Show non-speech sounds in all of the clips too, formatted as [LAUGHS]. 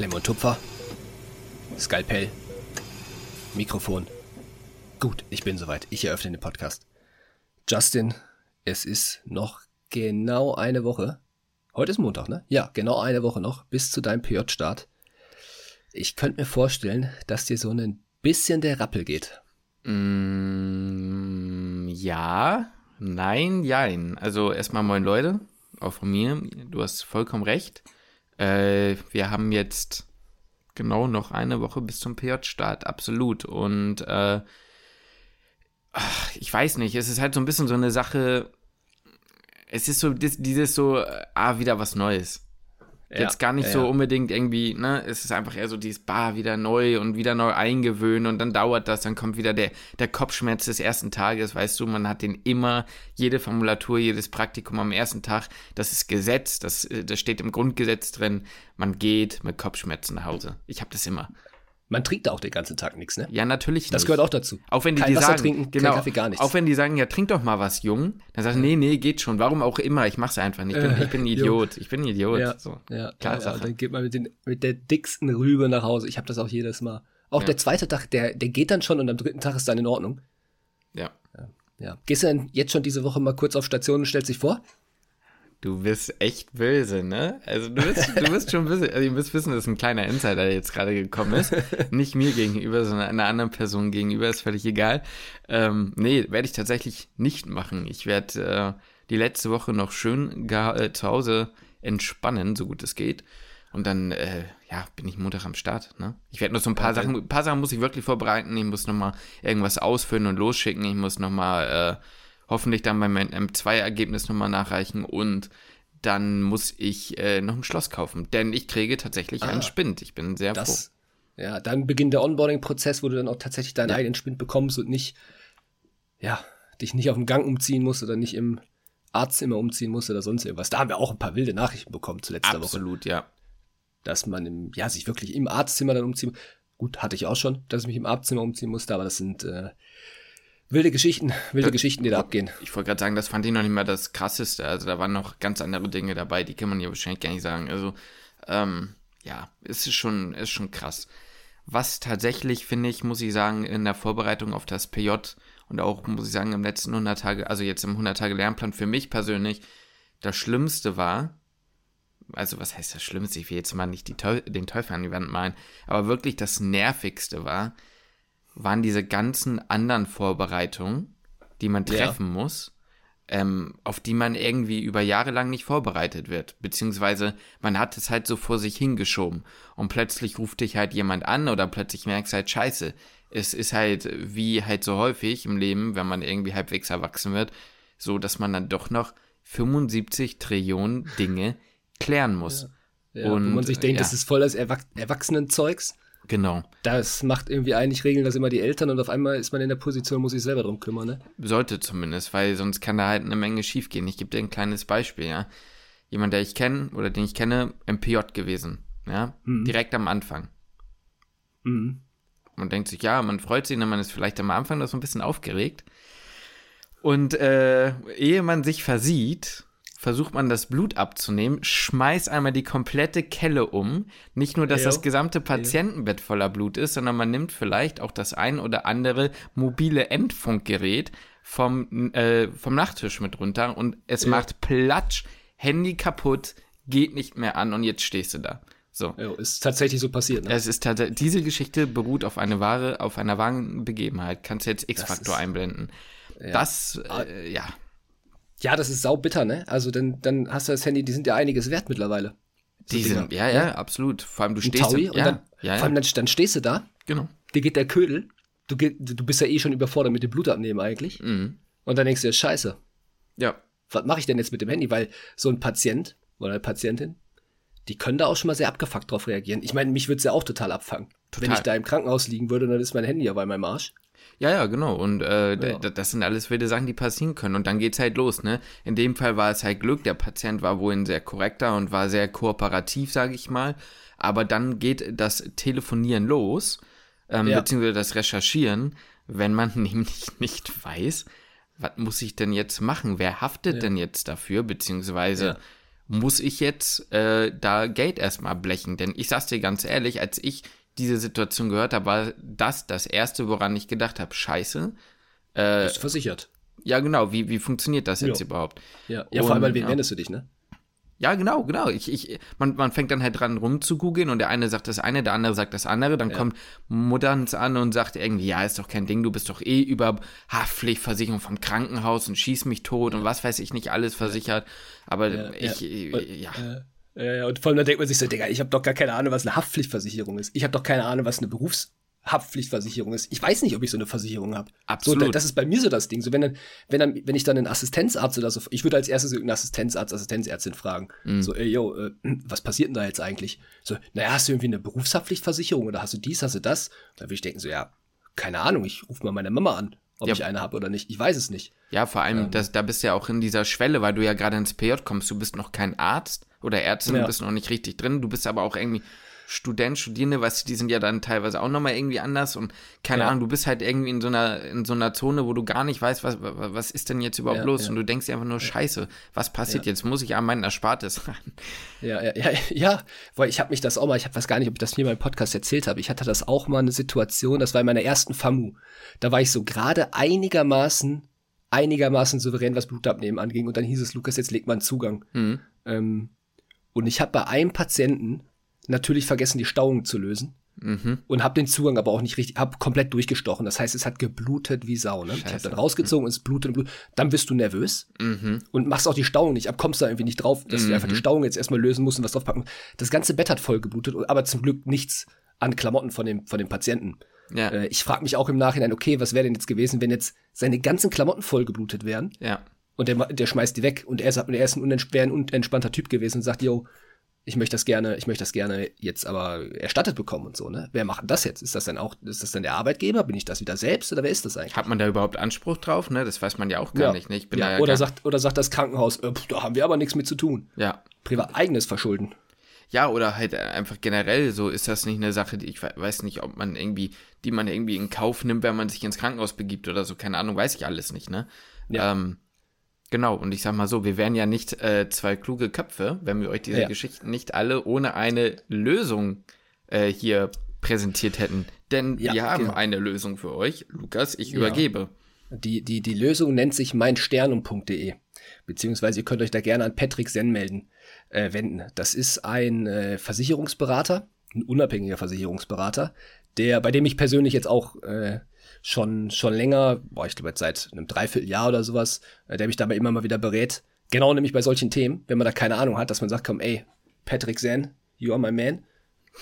Klemm und Tupfer. Skalpell. Mikrofon. Gut, ich bin soweit. Ich eröffne den Podcast. Justin, es ist noch genau eine Woche. Heute ist Montag, ne? Ja, genau eine Woche noch bis zu deinem PJ-Start. Ich könnte mir vorstellen, dass dir so ein bisschen der Rappel geht. Mm, ja, nein, jein. Also erstmal moin Leute, auch von mir. Du hast vollkommen recht. Äh, wir haben jetzt genau noch eine Woche bis zum PJ-Start, absolut. Und äh, ich weiß nicht, es ist halt so ein bisschen so eine Sache. Es ist so dieses so, äh, ah, wieder was Neues. Jetzt gar nicht ja. so unbedingt irgendwie, ne, es ist einfach eher so dieses Bar wieder neu und wieder neu eingewöhnen und dann dauert das, dann kommt wieder der, der Kopfschmerz des ersten Tages, weißt du, man hat den immer, jede Formulatur, jedes Praktikum am ersten Tag, das ist Gesetz, das, das steht im Grundgesetz drin, man geht mit Kopfschmerzen nach Hause. Ich habe das immer. Man trinkt auch den ganzen Tag nichts, ne? Ja, natürlich Das gehört auch dazu. Auch wenn die, kein die Wasser sagen, trinken, genau, kein Kaffee, gar nichts. Auch wenn die sagen, ja, trink doch mal was, Jung. Dann sagst du, nee, nee, geht schon. Warum auch immer, ich mach's einfach nicht. Ich bin, ich bin ein [LAUGHS] Idiot. Ich bin ein Idiot. Ja, so. ja, Klar, ja, Sache. dann geht man mit, den, mit der dicksten Rübe nach Hause. Ich habe das auch jedes Mal. Auch Ja. der zweite Tag, der, der geht dann schon und am dritten Tag ist dann in Ordnung. Ja. Ja. Gehst du denn jetzt schon diese Woche mal kurz auf Station und stellst dich vor? Du bist echt böse, ne? Also du bist, du bist schon böse. Also ihr müsst wissen, dass ein kleiner Insider der jetzt gerade gekommen ist. Nicht mir gegenüber, sondern einer anderen Person gegenüber, ist völlig egal. Ähm, nee, werde ich tatsächlich nicht machen. Ich werde äh, die letzte Woche noch schön äh, zu Hause entspannen, so gut es geht. Und dann, äh, ja, bin ich Montag am Start, ne? Ich werde noch so ein paar Ja, Sachen, ein paar Sachen muss ich wirklich vorbereiten. Ich muss noch mal irgendwas ausfüllen und losschicken. Ich muss noch mal, äh, hoffentlich dann beim M2-Ergebnis nochmal nachreichen und dann muss ich äh, noch ein Schloss kaufen, denn ich kriege tatsächlich Ah. einen Spind. Ich bin sehr Das, ja, dann beginnt der Onboarding-Prozess, wo du dann auch tatsächlich deinen Ja. eigenen Spind bekommst und nicht, ja, dich nicht auf dem Gang umziehen musst oder nicht im Arztzimmer umziehen musst oder sonst irgendwas. Da haben wir auch ein paar wilde Nachrichten bekommen zu froh. letzter Woche. Absolut, ja. dass man im, ja, sich wirklich im Arztzimmer dann umziehen Gut, hatte ich auch schon, dass ich mich im Arztzimmer umziehen musste, aber das sind äh, wilde Geschichten, wilde Äh, Geschichten, die da abgehen. Ich wollte gerade sagen, das fand ich noch nicht mal das Krasseste. Also da waren noch ganz andere Dinge dabei, die kann man ja wahrscheinlich gar nicht sagen. Also, ähm, ja, es ist schon, ist schon krass. Was tatsächlich, finde ich, muss ich sagen, in der Vorbereitung auf das PJ und auch, muss ich sagen, im letzten 100 Tage, also jetzt im 100 Tage Lernplan für mich persönlich, das Schlimmste war, also was heißt das Schlimmste? Ich will jetzt mal nicht die Teu den Teufel an die Wand malen, aber wirklich das Nervigste war, waren diese ganzen anderen Vorbereitungen, die man Ja. treffen muss, ähm, auf die man irgendwie über Jahre lang nicht vorbereitet wird. Beziehungsweise man hat es halt so vor sich hingeschoben und plötzlich ruft dich halt jemand an oder plötzlich merkst halt, scheiße, es ist halt wie halt so häufig im Leben, wenn man irgendwie halbwegs erwachsen wird, so dass man dann doch noch 75 Trillionen Dinge klären muss. Ja, Und, wo man sich denkt, ja. das ist voll das Erwach Erwachsenenzeugs. Genau. Das macht irgendwie eigentlich, regeln das immer die Eltern und auf einmal ist man in der Position, muss sich selber drum kümmern, ne? Sollte zumindest, weil sonst kann da halt eine Menge schiefgehen. Ich gebe dir ein kleines Beispiel, ja. Jemand, der ich kenne oder den ich kenne, MPJ gewesen, ja, direkt am Anfang. Mhm. Man denkt sich, ja, man freut sich, und man ist vielleicht am Anfang noch so ein bisschen aufgeregt. Und äh, ehe man sich versieht, versucht man das Blut abzunehmen, schmeißt einmal die komplette Kelle um. Nicht nur, dass Jo. das gesamte Patientenbett voller Blut ist, sondern man nimmt vielleicht auch das ein oder andere mobile Endfunkgerät vom, äh, vom Nachttisch mit runter und es Ja. macht Platsch, Handy kaputt, geht nicht mehr an und jetzt stehst du da. So. Ja, ist tatsächlich so passiert, ne? Es ist tatsächlich, diese Geschichte beruht auf eine wahre, auf einer wahren Begebenheit. Kannst du jetzt X-Faktor einblenden. Das, Ah. äh, ja. Ja, das ist sau bitter, ne? Also dann, dann hast du das Handy, die sind ja einiges wert mittlerweile. So Die sind, ja, ja, absolut. Vor allem du Ein stehst. Taui und ja, dann, ja, vor allem ja, dann, dann stehst du da, genau. dir geht der Ködel, du, du bist ja eh schon überfordert mit dem Blutabnehmen eigentlich. Mhm. Und dann denkst du dir, scheiße, Ja, was mache ich denn jetzt mit dem Handy? Weil so ein Patient oder eine Patientin, die können da auch schon mal sehr abgefuckt drauf reagieren. Ich meine, mich würde es ja auch total abfangen. Wenn Total. ich da im Krankenhaus liegen würde, dann ist mein Handy ja bei meinem Arsch. Ja, ja, genau. Und äh, Ja. das sind alles wilde Sachen, die passieren können. Und dann geht's halt los, ne? In dem Fall war es halt Glück. Der Patient war wohl ein sehr korrekter und war sehr kooperativ, sage ich mal. Aber dann geht das Telefonieren los, ähm, Ja. beziehungsweise das Recherchieren, wenn man [LAUGHS] nämlich nicht weiß, was muss ich denn jetzt machen? Wer haftet denn jetzt dafür? Beziehungsweise, Ja. muss ich jetzt äh, da Geld erstmal blechen? Denn ich sag's dir ganz ehrlich, als ich diese Situation gehört habe, war das das Erste, woran ich gedacht habe, scheiße. Äh, Bist versichert. Ja, genau. Wie, wie funktioniert das jetzt ja. überhaupt? Ja, ja vor allem, weil wen ja. wendest du dich, ne? Ja, genau, genau. Ich, ich, man, man fängt dann halt dran rumzugoogeln und der eine sagt das eine, der andere sagt das andere. Dann ja. kommt Mutterns an und sagt irgendwie, ja, ist doch kein Ding, du bist doch eh über Haftpflichtversicherung vom Krankenhaus und schieß mich tot und was weiß ich nicht alles versichert. Aber ja, ich, ja. Ja. Und vor allem dann denkt man sich so, Digga, ich habe doch gar keine Ahnung, was eine Haftpflichtversicherung ist. Ich habe doch keine Ahnung, was eine Berufs Haftpflichtversicherung ist. Ich weiß nicht, ob ich so eine Versicherung habe. Absolut. So, das ist bei mir so das Ding. So, wenn dann, wenn dann, wenn ich dann einen Assistenzarzt oder so, ich würde als erstes irgendeinen Assistenzarzt, Assistenzärztin fragen. Mhm. So, ey, yo, äh, [CLEARS THROAT] was passiert denn da jetzt eigentlich? So, naja, hast du irgendwie eine Berufshaftpflichtversicherung oder hast du dies, hast du das? Da würde ich denken, so, ja, keine Ahnung, ich rufe mal meine Mama an, ob ja. ich eine habe oder nicht. Ich weiß es nicht. Ja, vor allem, ähm, das, da bist du ja auch in dieser Schwelle, weil du ja gerade ins PJ kommst. Du bist noch kein Arzt oder Ärztin, ja. du bist noch nicht richtig drin. Du bist aber auch irgendwie Student, Studierende, weißt du, die sind ja dann teilweise auch nochmal irgendwie anders und keine ja. Ahnung, du bist halt irgendwie in so einer, in so einer Zone, wo du gar nicht weißt, was, was ist denn jetzt überhaupt ja, los? Ja. Und du denkst dir einfach nur, scheiße, was passiert jetzt? Muss ich an meinen Erspartes ran? Ja, ja, ja, [LAUGHS] ja, weil ich habe mich das auch mal, ich weiß gar nicht, ob ich das mir mal im Podcast erzählt habe, ich hatte das auch mal eine Situation, das war in meiner ersten FAMU. Da war ich so gerade einigermaßen einigermaßen souverän, was Blutabnehmen anging. Und dann hieß es, Lukas, jetzt legt man Zugang. Mhm. Ähm, und ich habe bei einem Patienten natürlich vergessen, die Stauung zu lösen. Mhm. Und habe den Zugang aber auch nicht richtig, habe komplett durchgestochen. Das heißt, es hat geblutet wie Sau. Ne? Ich habe dann rausgezogen, es blutet und blutet. Dann bist du nervös mhm. und machst auch die Stauung nicht ab, kommst da irgendwie nicht drauf, dass mhm. du einfach die Stauung jetzt erstmal lösen musst und was draufpacken. Das ganze Bett hat voll geblutet, aber zum Glück nichts an Klamotten von dem, von dem Patienten. Ja. Äh, ich frage mich auch im Nachhinein, okay, was wäre denn jetzt gewesen, wenn jetzt seine ganzen Klamotten voll geblutet wären? Ja. Und der, der schmeißt die weg und er, sagt, er ist ein, unentsp ein unentspannter Typ gewesen und sagt, yo, ich möchte das gerne, ich möchte das gerne jetzt aber erstattet bekommen und so, ne? Wer macht das jetzt? Ist das denn auch, ist das denn der Arbeitgeber? Bin ich das wieder selbst oder wer ist das eigentlich? Hat man da überhaupt Anspruch drauf, ne? Das weiß man ja auch gar ja. nicht, ne? Ich bin ja, ja oder sagt, oder sagt das Krankenhaus, äh, da haben wir aber nichts mit zu tun. Ja. Privat eigenes Verschulden. Ja, oder halt einfach generell so ist das nicht eine Sache, die ich weiß nicht, ob man irgendwie, die man irgendwie in Kauf nimmt, wenn man sich ins Krankenhaus begibt oder so, keine Ahnung, weiß ich alles nicht, ne? Ja. Ähm, Genau, und ich sag mal so, wir wären ja nicht äh, zwei kluge Köpfe, wenn wir euch diese ja. Geschichten nicht alle ohne eine Lösung äh, hier präsentiert hätten. Denn ja, wir haben genau. eine Lösung für euch. Lukas, ich ja. übergebe. Die, die, die Lösung nennt sich meinsternum.de. Beziehungsweise ihr könnt euch da gerne an Patrick Sen melden, äh, wenden. Das ist ein äh, Versicherungsberater, ein unabhängiger Versicherungsberater, der, bei dem ich persönlich jetzt auch äh, schon, schon länger, boah, ich glaube seit einem Dreivierteljahr oder sowas, äh, der mich dabei immer mal wieder berät. Genau nämlich bei solchen Themen, wenn man da keine Ahnung hat, dass man sagt, komm, ey, Patrick Zen, you are my man.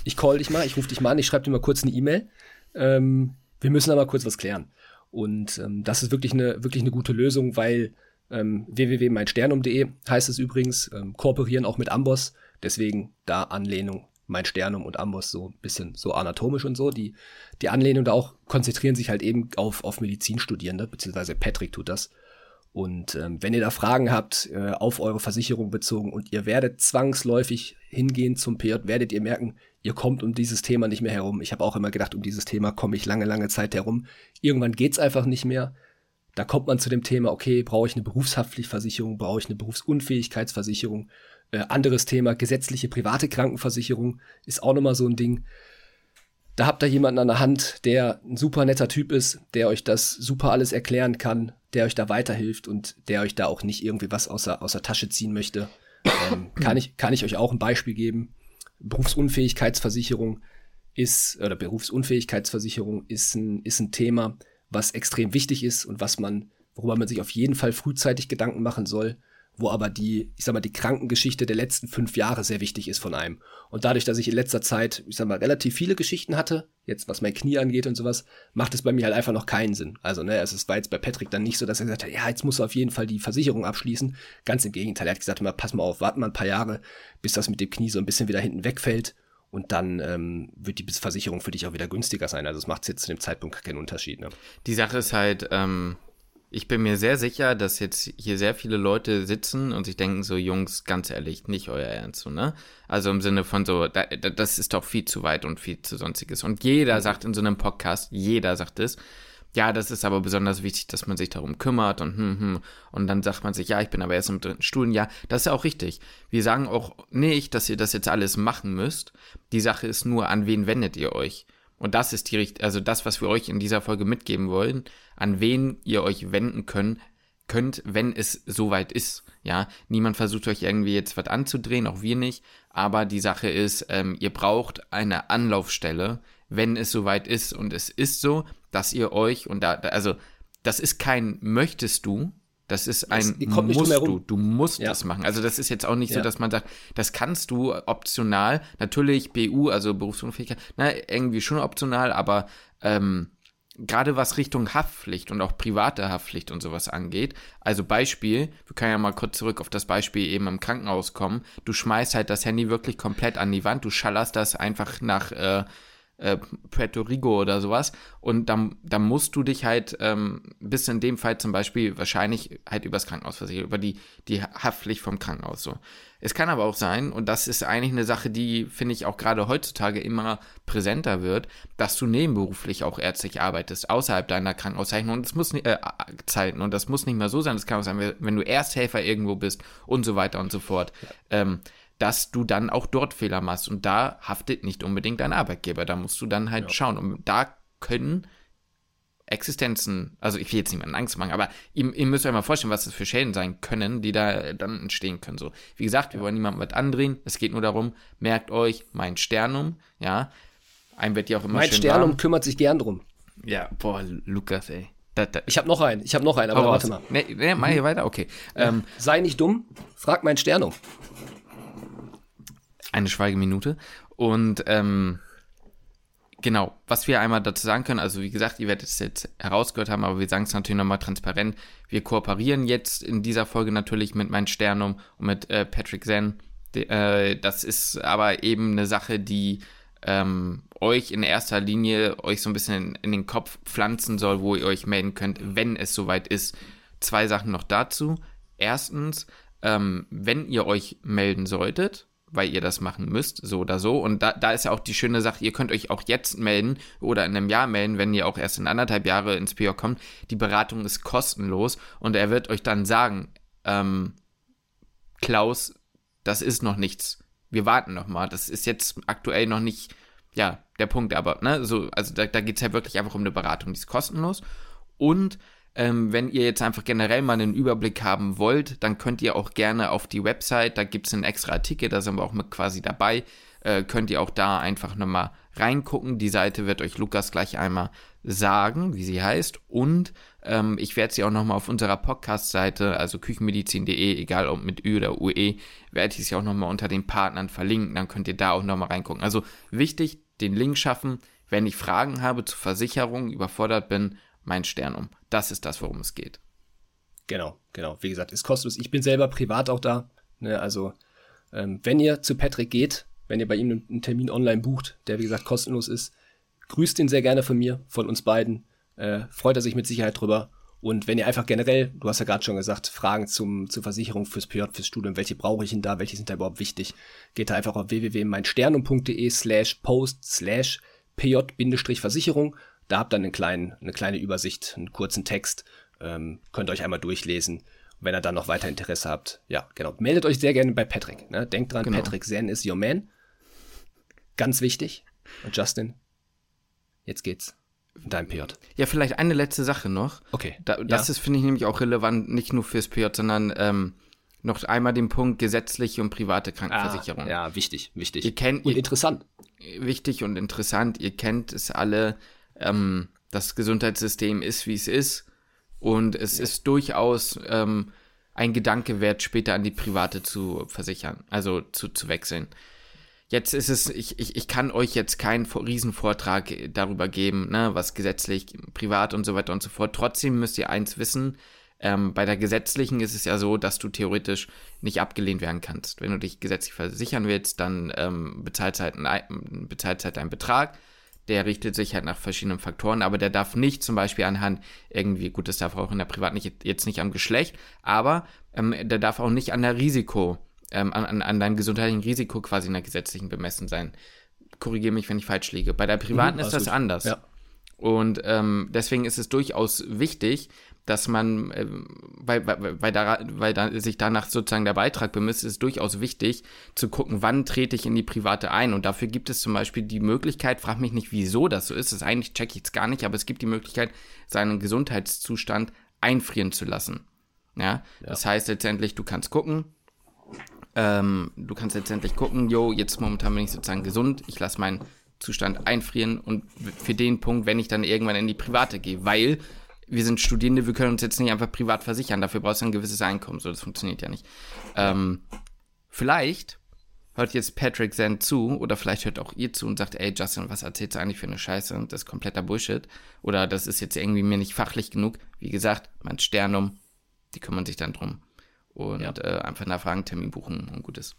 Ich call dich mal, ich rufe dich mal an, ich schreibe dir mal kurz eine E-Mail. Ähm, wir müssen mal kurz was klären. Und ähm, das ist wirklich eine, wirklich eine gute Lösung, weil ähm, www.meinsternum.de heißt es übrigens, ähm, kooperieren auch mit Amboss. Deswegen da Anlehnung mein Sternum und Amboss so ein bisschen so anatomisch und so. Die, die Anlehnung da auch konzentrieren sich halt eben auf, auf Medizinstudierende, beziehungsweise Patrick tut das. Und ähm, wenn ihr da Fragen habt äh, auf eure Versicherung bezogen und ihr werdet zwangsläufig hingehen zum PJ, werdet ihr merken, ihr kommt um dieses Thema nicht mehr herum. Ich habe auch immer gedacht, um dieses Thema komme ich lange, lange Zeit herum. Irgendwann geht's einfach nicht mehr. Da kommt man zu dem Thema, okay, brauche ich eine Berufshaftpflichtversicherung, brauche ich eine Berufsunfähigkeitsversicherung äh, anderes Thema, gesetzliche private Krankenversicherung ist auch nochmal so ein Ding. Da habt ihr jemanden an der Hand, der ein super netter Typ ist, der euch das super alles erklären kann, der euch da weiterhilft und der euch da auch nicht irgendwie was aus der, aus der Tasche ziehen möchte. Ähm, [CLEARS THROAT] kann, ich, kann ich euch auch ein Beispiel geben. Berufsunfähigkeitsversicherung ist, oder Berufsunfähigkeitsversicherung ist ein, ist ein Thema, was extrem wichtig ist und was man, worüber man sich auf jeden Fall frühzeitig Gedanken machen soll wo aber die, ich sag mal, die Krankengeschichte der letzten fünf Jahre sehr wichtig ist von einem. Und dadurch, dass ich in letzter Zeit, ich sag mal, relativ viele Geschichten hatte, jetzt was mein Knie angeht und sowas, macht es bei mir halt einfach noch keinen Sinn. Also, ne, es war jetzt bei Patrick dann nicht so, dass er gesagt hat, ja, jetzt muss er auf jeden Fall die Versicherung abschließen. Ganz im Gegenteil, er hat gesagt, immer, pass mal auf, warten mal ein paar Jahre, bis das mit dem Knie so ein bisschen wieder hinten wegfällt. Und dann ähm, wird die Versicherung für dich auch wieder günstiger sein. Also es macht jetzt zu dem Zeitpunkt keinen Unterschied. Ne? Die Sache ist halt, ähm, ich bin mir sehr sicher, dass jetzt hier sehr viele Leute sitzen und sich denken so, Jungs, ganz ehrlich, nicht euer Ernst, so, ne? Also im Sinne von so, da, das ist doch viel zu weit und viel zu sonstiges. Und jeder sagt in so einem Podcast, jeder sagt es, ja, das ist aber besonders wichtig, dass man sich darum kümmert und hm, hm. Und dann sagt man sich, ja, ich bin aber erst im dritten Studienjahr. Das ist ja auch richtig. Wir sagen auch nicht, dass ihr das jetzt alles machen müsst. Die Sache ist nur, an wen wendet ihr euch? Und das ist die, also das, was wir euch in dieser Folge mitgeben wollen, an wen ihr euch wenden könnt, könnt, wenn es soweit ist. Ja, niemand versucht euch irgendwie jetzt was anzudrehen, auch wir nicht. Aber die Sache ist, ähm, ihr braucht eine Anlaufstelle, wenn es soweit ist. Und es ist so, dass ihr euch, und da, also, das ist kein möchtest du, das ist ein das, musst du. Du musst ja. das machen. Also das ist jetzt auch nicht ja. so, dass man sagt, das kannst du optional. Natürlich BU, also Berufsunfähigkeit, na, irgendwie schon optional, aber ähm, gerade was Richtung Haftpflicht und auch private Haftpflicht und sowas angeht. Also Beispiel, wir können ja mal kurz zurück auf das Beispiel eben im Krankenhaus kommen. Du schmeißt halt das Handy wirklich komplett an die Wand, du schallerst das einfach nach äh, äh, Puerto Rico oder sowas. Und dann, dann musst du dich halt, ähm, bis in dem Fall zum Beispiel wahrscheinlich halt übers Krankenhaus versichern, über die, die Haftpflicht vom Krankenhaus so. Es kann aber auch sein, und das ist eigentlich eine Sache, die, finde ich, auch gerade heutzutage immer präsenter wird, dass du nebenberuflich auch ärztlich arbeitest, außerhalb deiner Krankenhauszeichnung. Und das muss nicht, äh, Zeiten, und das muss nicht mehr so sein, das kann auch sein, wenn du Ersthelfer irgendwo bist und so weiter und so fort. Ähm, dass du dann auch dort Fehler machst. Und da haftet nicht unbedingt dein Arbeitgeber. Da musst du dann halt ja. schauen. Und da können Existenzen, also ich will jetzt niemanden Angst machen, aber ihr, ihr, müsst euch mal vorstellen, was das für Schäden sein können, die da dann entstehen können. So, wie gesagt, wir wollen niemandem was andrehen. Es geht nur darum, merkt euch mein Sternum, ja. Einem wird ja auch immer Mein Sternum warm. kümmert sich gern drum. Ja, boah, Lukas, ey. Da, da. Ich habe noch einen, ich habe noch einen, aber oh, warte mal. Nee, nee, mach hier weiter, okay. Ähm, Sei nicht dumm, frag mein Sternum eine Schweigeminute. Und ähm, genau, was wir einmal dazu sagen können, also wie gesagt, ihr werdet es jetzt herausgehört haben, aber wir sagen es natürlich nochmal transparent. Wir kooperieren jetzt in dieser Folge natürlich mit Mein Sternum und mit äh, Patrick Zen. De, äh, das ist aber eben eine Sache, die ähm, euch in erster Linie euch so ein bisschen in, in, den Kopf pflanzen soll, wo ihr euch melden könnt, wenn es soweit ist. Zwei Sachen noch dazu. Erstens, ähm, wenn ihr euch melden solltet, weil ihr das machen müsst, so oder so. Und da, da ist ja auch die schöne Sache, ihr könnt euch auch jetzt melden oder in einem Jahr melden, wenn ihr auch erst in anderthalb Jahre ins PO kommt. Die Beratung ist kostenlos und er wird euch dann sagen, ähm, Klaus, das ist noch nichts. Wir warten noch mal. Das ist jetzt aktuell noch nicht, ja, der Punkt, aber, ne, so, also da, da geht es ja wirklich einfach um eine Beratung, die ist kostenlos. Und ähm, wenn ihr jetzt einfach generell mal einen Überblick haben wollt, dann könnt ihr auch gerne auf die Website, da gibt es einen extra Artikel, da sind wir auch mit quasi dabei, äh, könnt ihr auch da einfach nochmal reingucken. Die Seite wird euch Lukas gleich einmal sagen, wie sie heißt. Und ähm, ich werde sie auch nochmal auf unserer Podcast-Seite, also küchenmedizin.de, egal ob mit Ü oder UE, werde ich sie auch nochmal unter den Partnern verlinken. Dann könnt ihr da auch nochmal reingucken. Also wichtig, den Link schaffen. Wenn ich Fragen habe zur Versicherung, überfordert bin, mein Stern um. Das ist das, worum es geht. Genau, genau. Wie gesagt, ist kostenlos. Ich bin selber privat auch da. Ne, also, ähm, wenn ihr zu Patrick geht, wenn ihr bei ihm einen Termin online bucht, der wie gesagt kostenlos ist, grüßt ihn sehr gerne von mir, von uns beiden. Äh, freut er sich mit Sicherheit drüber. Und wenn ihr einfach generell, du hast ja gerade schon gesagt, Fragen zum, zur Versicherung fürs PJ, fürs Studium, welche brauche ich denn da, welche sind da überhaupt wichtig, geht da einfach auf www.meinsternum.de slash post slash pj-versicherung da habt ihr einen kleinen, eine kleine Übersicht, einen kurzen Text, ähm, könnt ihr euch einmal durchlesen. Wenn ihr dann noch weiter Interesse habt, ja, genau. Meldet euch sehr gerne bei Patrick. Ne? Denkt dran, genau. Patrick Zen ist your man. Ganz wichtig. Und Justin, jetzt geht's in deinem PJ. Ja, vielleicht eine letzte Sache noch. Okay. Da, das ja. ist, finde ich, nämlich auch relevant, nicht nur fürs PJ, sondern ähm, noch einmal den Punkt gesetzliche und private Krankenversicherung. Ah, ja, wichtig, wichtig. Ihr kennt, und interessant. Wichtig und interessant. Ihr kennt es alle ähm, das Gesundheitssystem ist, wie es ist. Und es ja. ist durchaus ähm, ein Gedanke wert, später an die private zu versichern, also zu, zu wechseln. Jetzt ist es, ich, ich, ich kann euch jetzt keinen Riesenvortrag darüber geben, ne, was gesetzlich, privat und so weiter und so fort. Trotzdem müsst ihr eins wissen, ähm, bei der gesetzlichen ist es ja so, dass du theoretisch nicht abgelehnt werden kannst. Wenn du dich gesetzlich versichern willst, dann ähm, bezahlst halt, ein, bezahlst halt einen Betrag der richtet sich halt nach verschiedenen Faktoren, aber der darf nicht zum Beispiel anhand irgendwie, gut, das darf auch in der Privat nicht, jetzt nicht am Geschlecht, aber ähm, der darf auch nicht an der Risiko, ähm, an, an deinem gesundheitlichen Risiko quasi in der gesetzlichen bemessen sein. Korrigiere mich, wenn ich falsch liege. Bei der Privaten mhm, ist das gut. anders. Ja. Und ähm, deswegen ist es durchaus wichtig, dass man, äh, weil, weil, weil, da, weil da sich danach sozusagen der Beitrag bemisst, ist es durchaus wichtig zu gucken, wann trete ich in die private ein. Und dafür gibt es zum Beispiel die Möglichkeit, frag mich nicht, wieso das so ist, das eigentlich checke ich jetzt gar nicht, aber es gibt die Möglichkeit, seinen Gesundheitszustand einfrieren zu lassen. Ja, ja. das heißt letztendlich, du kannst gucken, ähm, du kannst letztendlich gucken, jo, jetzt momentan bin ich sozusagen gesund, ich lasse meinen Zustand einfrieren und für den Punkt, wenn ich dann irgendwann in die Private gehe, weil wir sind Studierende, wir können uns jetzt nicht einfach privat versichern, dafür brauchst du ein gewisses Einkommen, so das funktioniert ja nicht. Ähm, vielleicht hört jetzt Patrick Zen zu oder vielleicht hört auch ihr zu und sagt, ey Justin, was erzählst du eigentlich für eine Scheiße und das ist kompletter Bullshit oder das ist jetzt irgendwie mir nicht fachlich genug. Wie gesagt, mein Sternum, die kümmern sich dann drum und ja. äh, einfach nach Fragentermin buchen und gut ist.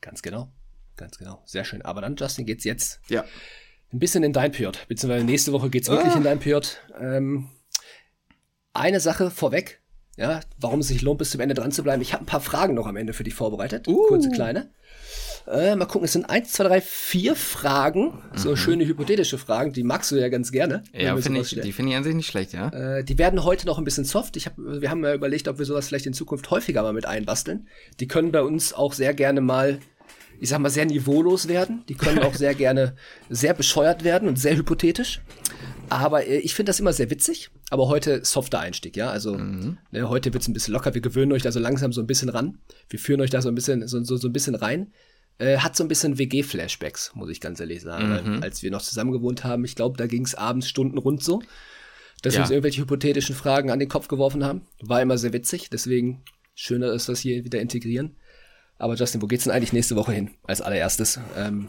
Ganz genau, ganz genau, sehr schön. Aber dann, Justin, geht's jetzt ja. Ein bisschen in dein Period, beziehungsweise nächste Woche geht's wirklich ah. in dein Period. Ähm, eine Sache vorweg, ja, warum es sich lohnt, bis zum Ende dran zu bleiben. Ich habe ein paar Fragen noch am Ende für dich vorbereitet, uh. kurze kleine. Äh, mal gucken, es sind eins, zwei, drei, vier Fragen, mhm. so schöne hypothetische Fragen, die magst du ja ganz gerne. Ja, find ich, die finde ich an sich nicht schlecht, ja. Äh, die werden heute noch ein bisschen soft. Ich hab, wir haben ja überlegt, ob wir sowas vielleicht in Zukunft häufiger mal mit einbasteln. Die können bei uns auch sehr gerne mal, ich sag mal, sehr niveaulos werden. Die können auch sehr gerne sehr bescheuert werden und sehr hypothetisch. Aber äh, ich finde das immer sehr witzig. Aber heute softer Einstieg, ja. Also mhm. ne, heute wird's ein bisschen locker. Wir gewöhnen euch da so langsam so ein bisschen ran. Wir führen euch da so ein bisschen, so, so, so ein bisschen rein. Äh, hat so ein bisschen WG-Flashbacks, muss ich ganz ehrlich sagen. Mhm. Als wir noch zusammen gewohnt haben, ich glaube, da ging es abends Stunden rund so, dass ja. wir uns irgendwelche hypothetischen Fragen an den Kopf geworfen haben. War immer sehr witzig, deswegen schöner ist das hier wieder integrieren. Aber Justin, wo geht's denn eigentlich nächste Woche hin? Als allererstes. Ähm,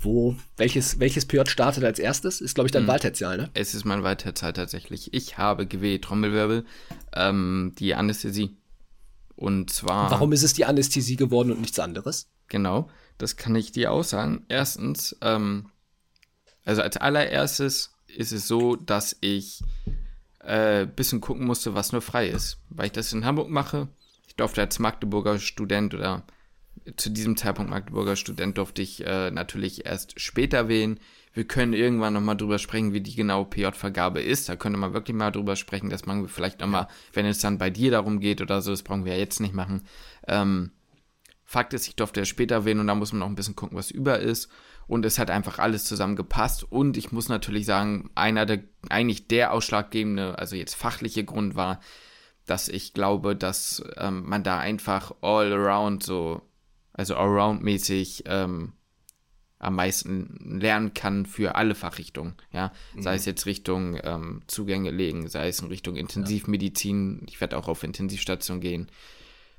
wo, welches, welches PJ startet als erstes? Ist, glaube ich, dein hm. Wahltertial, ne? Es ist mein Wahltertial tatsächlich. Ich habe GW Trommelwirbel, ähm, die Anästhesie. Und zwar. Warum ist es die Anästhesie geworden und nichts anderes? Genau, das kann ich dir auch sagen. Erstens, ähm, also als allererstes ist es so, dass ich äh, bisschen gucken musste, was nur frei ist. Weil ich das in Hamburg mache. Ich durfte als Magdeburger Student oder zu diesem Zeitpunkt Magdeburger Student durfte ich äh, natürlich erst später wählen. Wir können irgendwann nochmal drüber sprechen, wie die genaue PJ-Vergabe ist. Da könnte man wirklich mal drüber sprechen. Das machen wir vielleicht nochmal, wenn es dann bei dir darum geht oder so. Das brauchen wir ja jetzt nicht machen. Ähm, Fakt ist, ich durfte ja später wählen und da muss man noch ein bisschen gucken, was über ist. Und es hat einfach alles zusammen gepasst. Und ich muss natürlich sagen, einer der, eigentlich der ausschlaggebende, also jetzt fachliche Grund war, dass ich glaube, dass ähm, man da einfach all around so, also allround-mäßig ähm, am meisten lernen kann für alle Fachrichtungen. Ja, mhm. sei es jetzt Richtung ähm, Zugänge legen, sei es in Richtung Intensivmedizin. Ich werde auch auf Intensivstation gehen.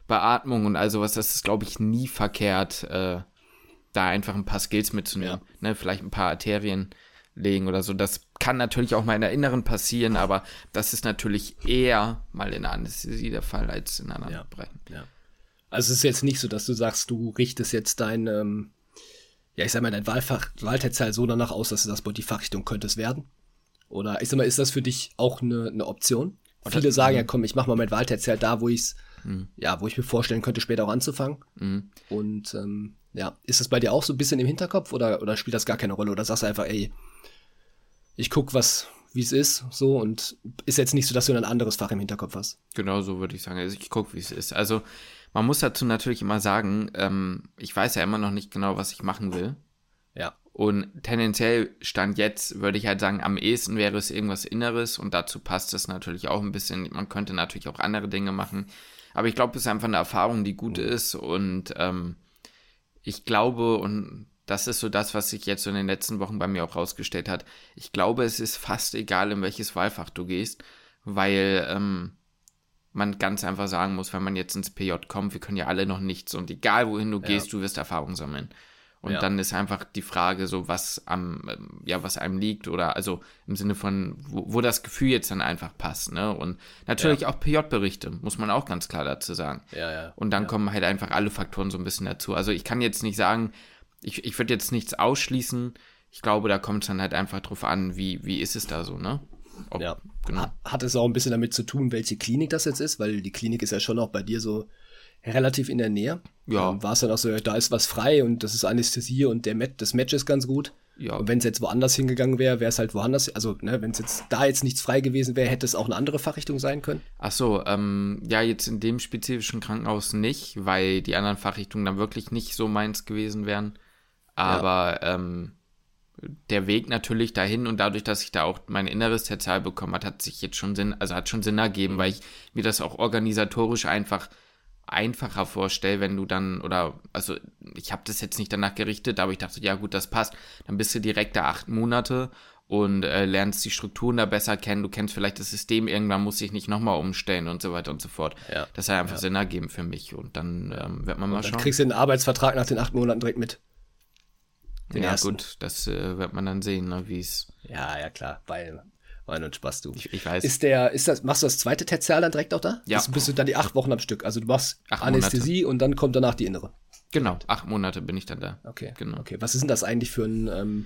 Beatmung und all sowas, das ist, glaube ich, nie verkehrt, äh, da einfach ein paar Skills mitzunehmen. Ja. Ne, vielleicht ein paar Arterien legen oder so. Das kann natürlich auch mal in der Inneren passieren, aber das ist natürlich eher mal in der Anästhesie der Fall als in anderen ja. Bereichen. Ja. Also es ist jetzt nicht so, dass du sagst, du richtest jetzt dein, ähm, ja, ich sag mal, dein Wahlfach, Wahlteilzahl so danach aus, dass du das die Fachrichtung könnte es werden. Oder ich sag mal, ist das für dich auch eine, eine Option? Viele sagen ja, komm, ich mach mal mein Wahlteilzahl da, wo ich es Mhm. Ja, wo ich mir vorstellen könnte, später auch anzufangen. Mhm. Und ähm, ja, ist das bei dir auch so ein bisschen im Hinterkopf oder, oder spielt das gar keine Rolle? Oder sagst du einfach, ey, ich guck, was, wie es ist, so und ist jetzt nicht so, dass du ein anderes Fach im Hinterkopf hast. Genau so würde ich sagen. Also ich guck, wie es ist. Also man muss dazu natürlich immer sagen, ähm, ich weiß ja immer noch nicht genau, was ich machen will. Ja. Und tendenziell stand jetzt, würde ich halt sagen, am ehesten wäre es irgendwas Inneres und dazu passt es natürlich auch ein bisschen. Man könnte natürlich auch andere Dinge machen. Aber ich glaube, es ist einfach eine Erfahrung, die gut ist. Und ähm, ich glaube, und das ist so das, was sich jetzt so in den letzten Wochen bei mir auch rausgestellt hat. Ich glaube, es ist fast egal, in welches Wahlfach du gehst, weil ähm, man ganz einfach sagen muss, wenn man jetzt ins PJ kommt, wir können ja alle noch nichts und egal wohin du gehst, ja. du wirst Erfahrung sammeln. Und ja. dann ist einfach die Frage, so was am, ja, was einem liegt oder also im Sinne von, wo, wo das Gefühl jetzt dann einfach passt, ne? Und natürlich ja. auch PJ-Berichte, muss man auch ganz klar dazu sagen. Ja, ja. Und dann kommen halt einfach alle Faktoren so ein bisschen dazu. Also ich kann jetzt nicht sagen, ich, ich würde jetzt nichts ausschließen. Ich glaube, da kommt es dann halt einfach drauf an, wie, wie ist es da so, ne? Ob, ja. Genau. Hat es auch ein bisschen damit zu tun, welche Klinik das jetzt ist, weil die Klinik ist ja schon auch bei dir so relativ in der Nähe. Ja. War es dann auch so, da ist was frei und das ist Anästhesie und der Met, das Match ist ganz gut. Ja. Und wenn es jetzt woanders hingegangen wäre, wäre es halt woanders. Also, ne, wenn es jetzt da jetzt nichts frei gewesen wäre, hätte es auch eine andere Fachrichtung sein können. Ach so, ähm, ja, jetzt in dem spezifischen Krankenhaus nicht, weil die anderen Fachrichtungen dann wirklich nicht so meins gewesen wären. Aber ja. ähm, der Weg natürlich dahin und dadurch, dass ich da auch mein inneres Tertial bekommen hat, hat sich jetzt schon Sinn, also hat schon Sinn ergeben, weil ich mir das auch organisatorisch einfach einfacher vorstelle, wenn du dann, oder, also ich habe das jetzt nicht danach gerichtet, aber ich dachte, ja gut, das passt. Dann bist du direkt da acht Monate und äh, lernst die Strukturen da besser kennen. Du kennst vielleicht das System, irgendwann muss ich nicht nochmal umstellen und so weiter und so fort. Ja. Das hat einfach ja. Sinn ergeben für mich und dann ähm, wird man mal und dann schauen. kriegst du den Arbeitsvertrag nach den acht Monaten direkt mit. Den ja, ersten. gut, das äh, wird man dann sehen, ne, wie es. Ja, ja, klar, weil Wein und Spaß, du. Ich, ich, weiß. Ist der, ist das, machst du das zweite Tertial dann direkt auch da? Ja. Das bist du dann die acht Wochen am Stück. Also du machst acht Anästhesie Monate. und dann kommt danach die innere. Genau, acht Monate bin ich dann da. Okay. Genau. Okay. Was ist denn das eigentlich für ein, ähm,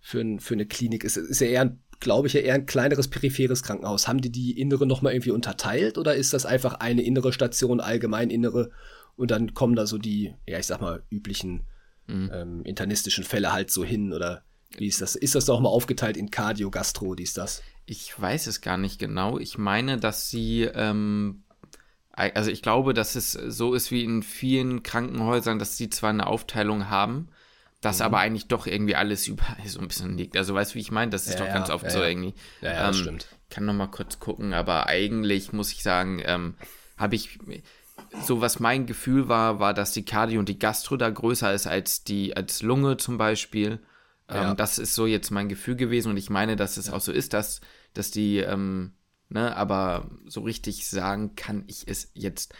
für, ein, für eine Klinik? Ist, ist ja eher, glaube ich, ja eher ein kleineres peripheres Krankenhaus. Haben die die innere nochmal irgendwie unterteilt oder ist das einfach eine innere Station, allgemein innere und dann kommen da so die, ja, ich sag mal, üblichen mhm. ähm, internistischen Fälle halt so hin oder wie ist das? Ist das auch mal aufgeteilt in Cardio, Gastro, dies, das? Ich weiß es gar nicht genau. Ich meine, dass sie, ähm, also ich glaube, dass es so ist wie in vielen Krankenhäusern, dass sie zwar eine Aufteilung haben, dass mhm. aber eigentlich doch irgendwie alles [LAUGHS] überall so ein bisschen liegt. Also weißt du, wie ich meine? Das ist ja, doch ganz oft ja, so irgendwie. Ja, ja, das ähm, stimmt. Kann noch mal kurz gucken, aber eigentlich muss ich sagen, ähm, habe ich so was mein Gefühl war, war, dass die Cardio und die Gastro da größer ist als die als Lunge zum Beispiel. Ja. Ähm, das ist so jetzt mein Gefühl gewesen und ich meine, dass es auch so ist, dass, dass die, ähm, ne, aber so richtig sagen kann ich es jetzt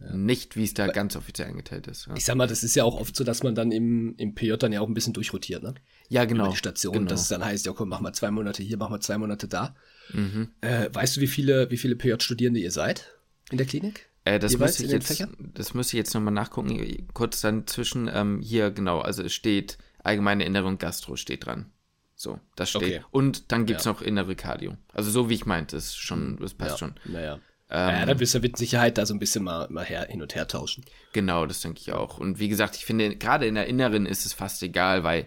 ja. nicht, wie es da ganz offiziell eingeteilt ist. Ja. Ich sag mal, das ist ja auch oft so, dass man dann im, im PJ dann ja auch ein bisschen durchrotiert, ne? Ja, genau. Über die Station, genau. dass es dann heißt, ja komm, mach mal zwei Monate hier, mach mal zwei Monate da. Mhm. Äh, weißt du, wie viele, wie viele PJ-Studierende ihr seid in der Klinik? Äh, das, müsste ich jetzt, das müsste ich jetzt nochmal nachgucken. Kurz dann zwischen, ähm, hier, genau, also es steht allgemeine innere und Gastro steht dran. So, das steht. Okay. Und dann gibt es ja. noch innere Cardio. Also so wie ich meinte, ist schon, das passt ja. schon. Naja. Ähm, ja, dann wirst du mit Sicherheit da so ein bisschen mal, mal her, hin und her tauschen. Genau, das denke ich auch. Und wie gesagt, ich finde, gerade in der Inneren ist es fast egal, weil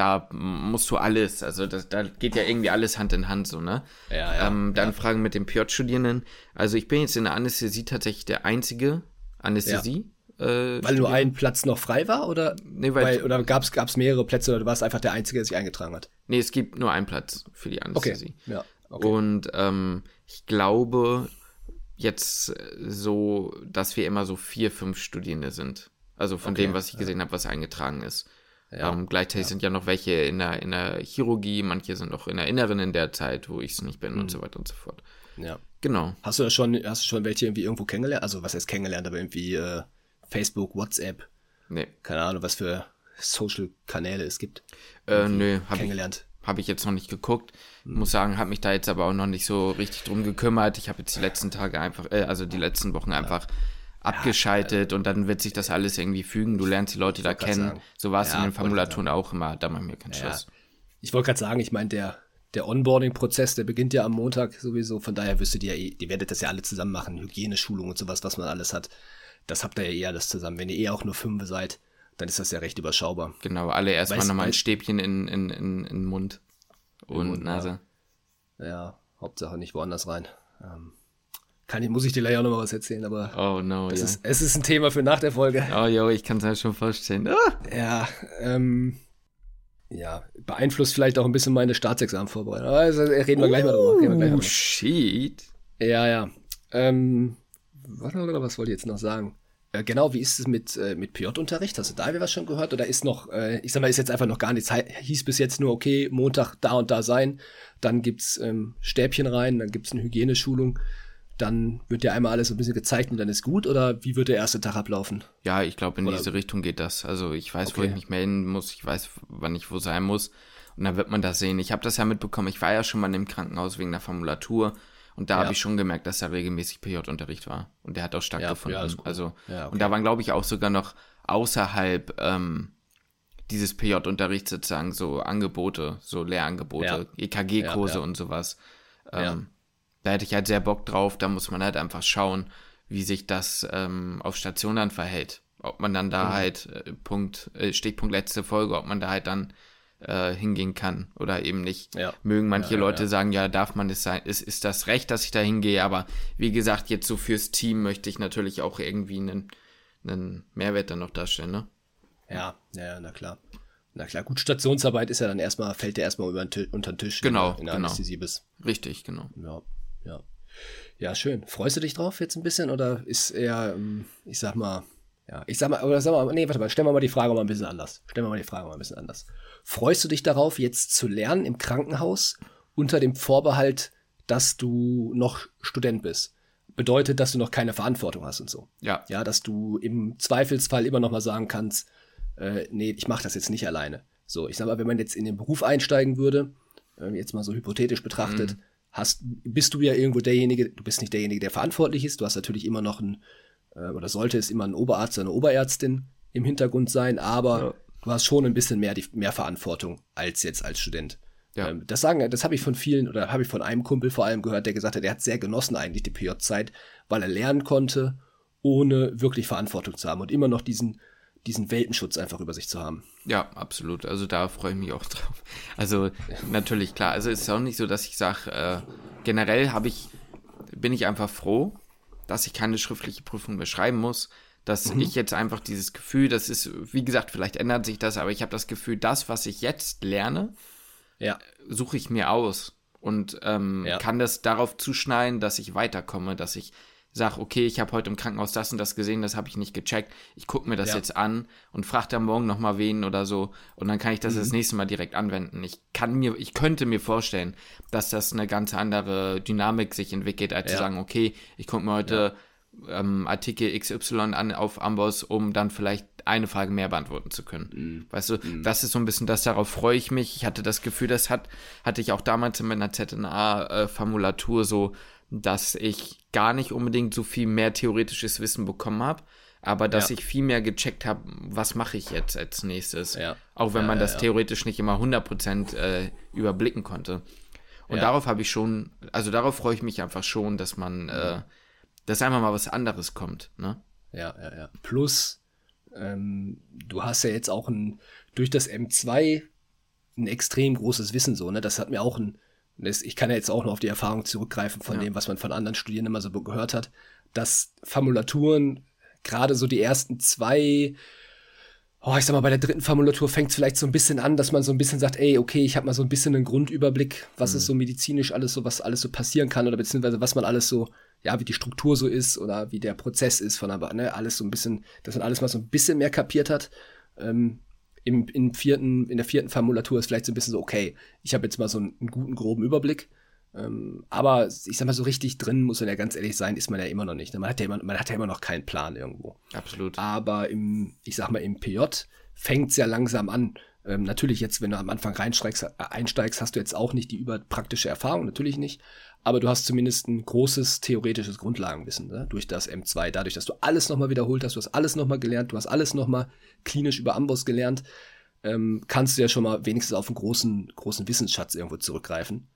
da musst du alles, also das, da geht ja irgendwie alles Hand in Hand so, ne? Ja, ja. Ähm, dann ja. Fragen mit den PJ-Studierenden. Also ich bin jetzt in der Anästhesie tatsächlich der einzige Anästhesie. Äh, weil nur ein Platz noch frei war oder nee, weil, weil oder gab es mehrere Plätze oder du warst einfach der Einzige, der sich eingetragen hat? Nee, es gibt nur einen Platz für die Anästhesie. Okay. Ja, okay. Und ähm, ich glaube jetzt so, dass wir immer so vier, fünf Studierende sind. Also von okay, dem, was ich gesehen ja. habe, was eingetragen ist. Ja, ähm, gleichzeitig ja. sind ja noch welche in der, in der Chirurgie, manche sind noch in der Inneren in der Zeit, wo ich es nicht bin mhm. und so weiter und so fort. Ja. Genau. Hast du schon, hast du schon welche irgendwie irgendwo kennengelernt? Also was heißt kennengelernt, aber irgendwie äh, Facebook, WhatsApp. Nee. Keine Ahnung, was für Social-Kanäle es gibt. Äh, nö, hab kennengelernt. Habe ich jetzt noch nicht geguckt. Hm. Muss sagen, habe mich da jetzt aber auch noch nicht so richtig drum gekümmert. Ich habe jetzt die letzten Tage einfach, äh, also die letzten Wochen einfach ja. Abgeschaltet ja, und dann wird sich das alles irgendwie fügen. Du lernst die Leute da kennen. Sagen. So war es ja, in den Formulaturen auch immer. Da machen wir keinen Schluss. Ich wollte gerade sagen, ich meine, der, der Onboarding-Prozess, der beginnt ja am Montag sowieso. Von daher wüsstet ihr ja eh, ihr werdet das ja alle zusammen machen. Hygieneschulung und sowas, was man alles hat das habt ihr ja eh alles zusammen. Wenn ihr eh auch nur fünf seid, dann ist das ja recht überschaubar. Genau, alle erstmal nochmal ein Stäbchen in, in, in, in Mund und Mund, Nase. Ja. ja. Hauptsache nicht woanders rein. Ähm, kann, muss ich dir gleich auch noch mal was erzählen, aber oh no, es, ja. ist, es ist ein Thema für nach der Folge. Oh jo, ich kann es halt schon vorstellen. Ah! Ja, ähm, ja, beeinflusst vielleicht auch ein bisschen meine Staatsexamenvorbereitung. Also reden wir gleich mal drüber. Reden mal drüber. shit. Ja, ja. Ähm, was wollte ich jetzt noch sagen? Äh, genau, wie ist es mit, äh, mit PJ-Unterricht? Hast du da was schon gehört? Oder ist noch, äh, ich sag mal, ist jetzt einfach noch gar nichts. Hieß bis jetzt nur, okay, Montag da und da sein. Dann gibt's ähm, Stäbchen rein, dann gibt's eine Hygieneschulung. Dann wird dir einmal alles so ein bisschen gezeigt und dann ist gut. Oder wie wird der erste Tag ablaufen? Ja, ich glaube, in oder? diese Richtung geht das. Also ich weiß, okay. wo ich mich melden muss. Ich weiß, wann ich wo sein muss. Und dann wird man das sehen. Ich habe das ja mitbekommen. Ich war ja schon mal im Krankenhaus wegen der Formulatur. Und da ja. habe ich schon gemerkt, dass da regelmäßig PJ-Unterricht war. Und der hat auch stattgefunden. Ja, ja, also, ja, okay. und da waren, glaube ich, auch sogar noch außerhalb ähm, dieses PJ-Unterrichts sozusagen so Angebote, so Lehrangebote, EKG-Kurse und sowas. Ähm, da hätte ich halt sehr Bock drauf. Da muss man halt einfach schauen, wie sich das ähm, auf Station dann verhält. Ob man dann da mhm. halt, äh, Punkt, äh, Stichpunkt letzte Folge, ob man da halt dann äh, hingehen kann oder eben nicht. Ja. Mögen manche Ja, Leute ja. sagen, ja, darf man es sein, ist, ist das Recht, dass ich da hingehe, aber wie gesagt, jetzt so fürs Team möchte ich natürlich auch irgendwie einen, einen Mehrwert dann noch darstellen, ne? Ja, ja, na klar. Na klar, gut, Stationsarbeit ist ja dann erstmal, fällt ja erstmal über den Ti- unter den Tisch, Genau, in der genau. Anästhesie bist. Richtig, genau. Ja, ja. Ja, schön. Freust du dich drauf jetzt ein bisschen oder ist eher, ähm, ich sag mal, ja, ich sag mal, oder sag mal, nee, warte mal, stellen wir mal die Frage mal ein bisschen anders. Stellen wir mal die Frage mal ein bisschen anders. Freust du dich darauf, jetzt zu lernen im Krankenhaus unter dem Vorbehalt, dass du noch Student bist? Bedeutet, dass du noch keine Verantwortung hast und so. Ja, Ja, dass du im Zweifelsfall immer noch mal sagen kannst, äh, nee, ich mache das jetzt nicht alleine. So, ich sag mal, wenn man jetzt in den Beruf einsteigen würde, äh, jetzt mal so hypothetisch betrachtet, hast, bist du ja irgendwo derjenige, du bist nicht derjenige, der verantwortlich ist, du hast natürlich immer noch ein, äh, oder sollte es immer ein Oberarzt oder eine Oberärztin im Hintergrund sein, aber Ja. du hast schon ein bisschen mehr, die, mehr Verantwortung als jetzt als Student. Ja. Ähm, das sagen, das habe ich von vielen oder habe ich von einem Kumpel vor allem gehört, der gesagt hat, er hat sehr genossen eigentlich die PJ-Zeit, weil er lernen konnte, ohne wirklich Verantwortung zu haben und immer noch diesen, diesen Welpenschutz einfach über sich zu haben. Ja, absolut. Also da freue ich mich auch [LAUGHS] drauf. Also natürlich klar. Also es ist auch nicht so, dass ich sage, äh, generell habe ich, bin ich einfach froh, dass ich keine schriftliche Prüfung mehr schreiben muss. Dass ich jetzt einfach dieses Gefühl, das ist, wie gesagt, vielleicht ändert sich das, aber ich habe das Gefühl, das, was ich jetzt lerne, Ja, suche ich mir aus und ähm, Ja. kann das darauf zuschneiden, dass ich weiterkomme, dass ich sage, okay, ich habe heute im Krankenhaus das und das gesehen, das habe ich nicht gecheckt. Ich gucke mir das Ja. jetzt an und frage dann morgen nochmal wen oder so und dann kann ich das Mhm. das nächste Mal direkt anwenden. Ich kann mir, ich könnte mir vorstellen, dass das eine ganz andere Dynamik sich entwickelt, als Ja. zu sagen, okay, ich gucke mir heute ähm, Artikel XY an auf Amboss, um dann vielleicht eine Frage mehr beantworten zu können. Mhm. Weißt du, das ist so ein bisschen das, darauf freue ich mich. Ich hatte das Gefühl, das hat, hatte ich auch damals in meiner ZNA-Formulatur so, dass ich gar nicht unbedingt so viel mehr theoretisches Wissen bekommen habe, aber dass Ja. ich viel mehr gecheckt habe, was mache ich jetzt als nächstes. Ja. Auch wenn Ja, man das theoretisch nicht immer 100% äh, überblicken konnte. Und darauf habe ich schon, also darauf freue ich mich einfach schon, dass man, äh, dass einfach mal was anderes kommt, ne? ja, ja, ja. Plus, ähm, du hast ja jetzt auch ein, durch das M2 ein extrem großes Wissen so, ne? Das hat mir auch ein, ich kann ja jetzt auch noch auf die Erfahrung zurückgreifen von Ja. dem, was man von anderen Studierenden immer so gehört hat, dass Formulaturen, gerade so die ersten zwei, oh, ich sag mal, bei der dritten Formulatur fängt es vielleicht so ein bisschen an, dass man so ein bisschen sagt, ey, okay, ich habe mal so ein bisschen einen Grundüberblick, was ist so medizinisch alles so, was alles so passieren kann oder beziehungsweise was man alles so, ja, wie die Struktur so ist oder wie der Prozess ist von aber, ne, alles so ein bisschen, dass man alles mal so ein bisschen mehr kapiert hat. Ähm, im, im vierten, in der vierten Formulatur ist vielleicht so ein bisschen so, okay, ich habe jetzt mal so einen, einen guten, groben Überblick. Ähm, aber ich sag mal, so richtig drin, muss man ja ganz ehrlich sein, ist man ja immer noch nicht. ne? Man hat ja immer, man hat ja immer noch keinen Plan irgendwo. Absolut. Aber im, ich sag mal, im PJ fängt's ja langsam an. Ähm, natürlich jetzt, wenn du am Anfang reinsteigst, äh, einsteigst, hast du jetzt auch nicht die überpraktische Erfahrung, natürlich nicht. Aber du hast zumindest ein großes theoretisches Grundlagenwissen ne? durch das M2. Dadurch, dass du alles nochmal wiederholt hast, du hast alles nochmal gelernt, du hast alles nochmal klinisch über Amboss gelernt, ähm, kannst du ja schon mal wenigstens auf einen großen, großen Wissensschatz irgendwo zurückgreifen.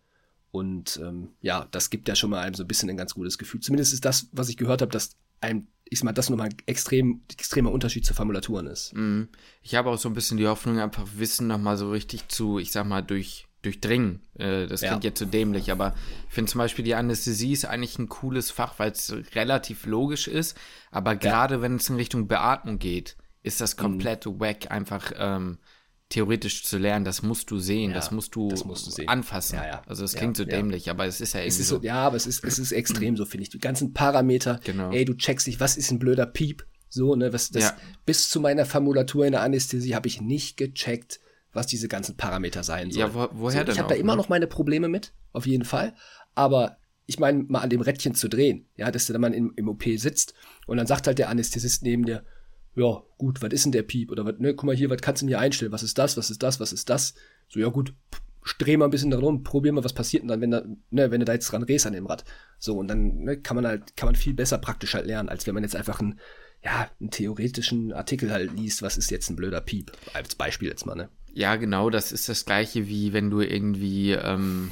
Und ähm, ja, das gibt ja schon mal einem so ein bisschen ein ganz gutes Gefühl. Zumindest ist das, was ich gehört habe, dass einem, ich sag mal, das nochmal ein extrem, extremer Unterschied zu Formulaturen ist. Mhm. Ich habe auch so ein bisschen die Hoffnung, einfach Wissen nochmal so richtig zu, ich sag mal, durch, durchdringen. Äh, das Ja. klingt jetzt so dämlich, aber ich finde zum Beispiel die Anästhesie ist eigentlich ein cooles Fach, weil es relativ logisch ist. Aber gerade wenn es in Richtung Beatmung geht, ist das komplett wack, einfach ähm, theoretisch zu lernen. Das musst du sehen, Ja, das musst du, das musst du anfassen. Ja, ja. Also es Ja, klingt so ja. dämlich, aber es ist ja Es irgendwie ist so, so. ja, aber es ist, es ist extrem [CLEARS THROAT] so, finde ich. Die ganzen Parameter, Genau. ey, du checkst nicht, was ist ein blöder Piep? So, ne, was, das, Ja. bis zu meiner Formulatur in der Anästhesie habe ich nicht gecheckt, was diese ganzen Parameter sein sollen. Ja, wo, woher so, denn ich habe da immer ne? noch meine Probleme mit, auf jeden Fall. Aber ich meine, mal an dem Rädchen zu drehen, ja, dass du dann mal im, im OP sitzt und dann sagt halt der Anästhesist neben dir, ja, gut, was ist denn der Piep? Oder was, ne, guck mal hier, was kannst du hier einstellen? Was ist das? Was ist das? Was ist das? So, ja, gut, dreh mal ein bisschen da rum, probier mal, was passiert denn dann, wenn, da, ne, wenn du da jetzt dran drehst an dem Rad. So, und dann ne, kann man halt, kann man viel besser praktisch halt lernen, als wenn man jetzt einfach einen, ja, einen theoretischen Artikel halt liest, was ist jetzt ein blöder Piep? Als Beispiel jetzt mal, ne? Ja, genau, das ist das gleiche wie wenn du irgendwie, ähm,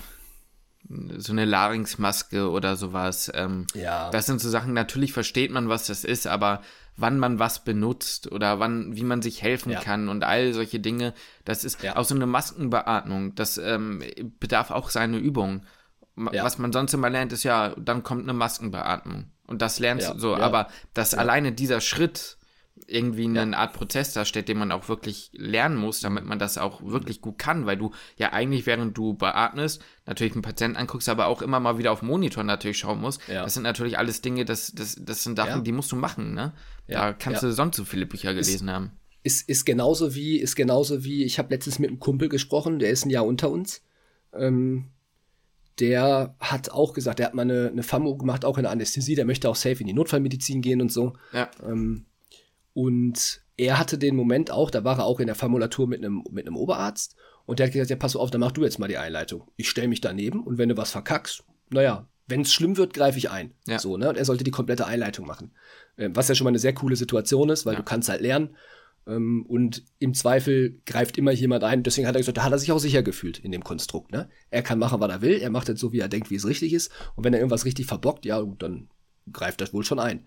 so eine Larynxmaske oder sowas. Ähm, Ja. Das sind so Sachen, natürlich versteht man, was das ist, aber wann man was benutzt oder wann, wie man sich helfen Ja. kann und all solche Dinge, das ist Ja. auch so eine Maskenbeatmung, das ähm, bedarf auch seine Übung. Ma- Ja. Was man sonst immer lernt, ist ja, dann kommt eine Maskenbeatmung. Und das lernst Ja, du so, ja. aber dass alleine dieser Schritt irgendwie eine Art Prozess darstellt, den man auch wirklich lernen muss, damit man das auch wirklich gut kann, weil du ja eigentlich, während du beatmest, natürlich einen Patienten anguckst, aber auch immer mal wieder auf den Monitor natürlich schauen musst. Ja. Das sind natürlich alles Dinge, das, das, das sind Sachen, Ja. die musst du machen, ne? Da Ja, kannst ja. du sonst so viele Bücher gelesen haben. ist, ist genauso wie, ist genauso wie, ich habe letztens mit einem Kumpel gesprochen, der ist ein Jahr unter uns. Ähm, der hat auch gesagt, der hat mal eine, eine FAMO gemacht, auch in der Anästhesie, der möchte auch safe in die Notfallmedizin gehen und so. Ja. Ähm, und er hatte den Moment auch, da war er auch in der Formulatur mit einem, mit einem Oberarzt und der hat gesagt, ja, pass auf, dann mach du jetzt mal die Einleitung. Ich stelle mich daneben und wenn du was verkackst, naja, wenn es schlimm wird, greife ich ein. Ja. So, ne? Und er sollte die komplette Einleitung machen. Ähm, was ja schon mal eine sehr coole Situation ist, weil Ja. du kannst halt lernen. Ähm, und im Zweifel greift immer jemand ein. Deswegen hat er gesagt, da hat er sich auch sicher gefühlt in dem Konstrukt. Ne? Er kann machen, was er will. Er macht es so, wie er denkt, wie es richtig ist. Und wenn er irgendwas richtig verbockt, ja, dann greift das wohl schon ein.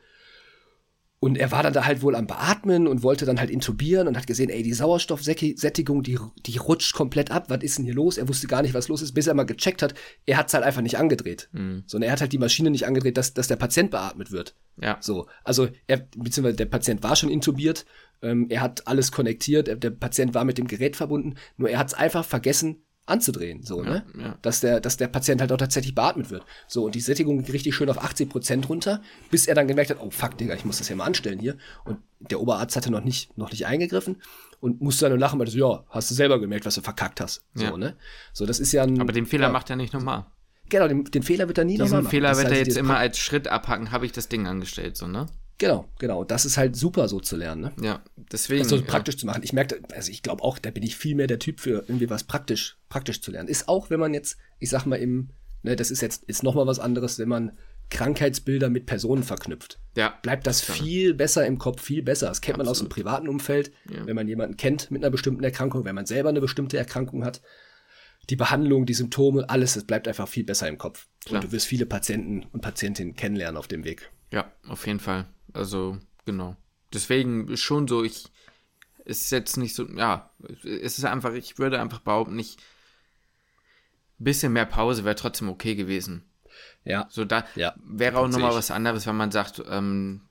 Und er war dann da halt wohl am Beatmen und wollte dann halt intubieren und hat gesehen, ey, die Sauerstoffsättigung, die, die rutscht komplett ab. Was ist denn hier los? Er wusste gar nicht, was los ist, bis er mal gecheckt hat. Er hat es halt einfach nicht angedreht. Sondern er hat halt die Maschine nicht angedreht, dass, dass der Patient beatmet wird. Ja. So, also er, beziehungsweise der Patient war schon intubiert, ähm, er hat alles konnektiert, der, Patient war mit dem Gerät verbunden, nur er hat es einfach vergessen anzudrehen, so, ne? ja. Dass der, dass der Patient halt auch tatsächlich beatmet wird. So, und die Sättigung ging richtig schön auf 80 Prozent runter, bis er dann gemerkt hat, oh fuck, Digga, ich muss das ja mal anstellen hier. Und der Oberarzt hatte noch nicht, noch nicht eingegriffen und musste dann nur lachen, weil so, ja, hast du selber gemerkt, was du verkackt hast. So, Ja. ne? So, das ist ja ein. Aber den Fehler ja, macht er nicht nochmal. Genau, den, den Fehler wird er nie nochmal machen. Fehler Das wird er jetzt immer als Schritt abhaken, habe ich das Ding angestellt, so, ne? Genau, genau. Das ist halt super so zu lernen, ne? Ja, deswegen. das so ja. praktisch zu machen. Ich merke, also ich glaube auch, da bin ich viel mehr der Typ für irgendwie was praktisch, praktisch zu lernen. Ist auch, wenn man jetzt, ich sag mal im, ne, das ist jetzt ist noch mal was anderes, wenn man Krankheitsbilder mit Personen verknüpft. Ja. Bleibt das viel besser im Kopf, viel besser. Das kennt man aus dem privaten Umfeld, wenn man jemanden kennt mit einer bestimmten Erkrankung, wenn man selber eine bestimmte Erkrankung hat. Die Behandlung, die Symptome, alles, das bleibt einfach viel besser im Kopf. Klar. Und du wirst viele Patienten und Patientinnen kennenlernen auf dem Weg. Ja, auf jeden Fall. Also, genau. Deswegen schon so, ich, es ist jetzt nicht so, ja, es ist einfach, ich würde einfach behaupten, nicht, bisschen mehr Pause wäre trotzdem okay gewesen. Ja. So, da Ja, wäre auch nochmal ich. was anderes, wenn man sagt, ähm,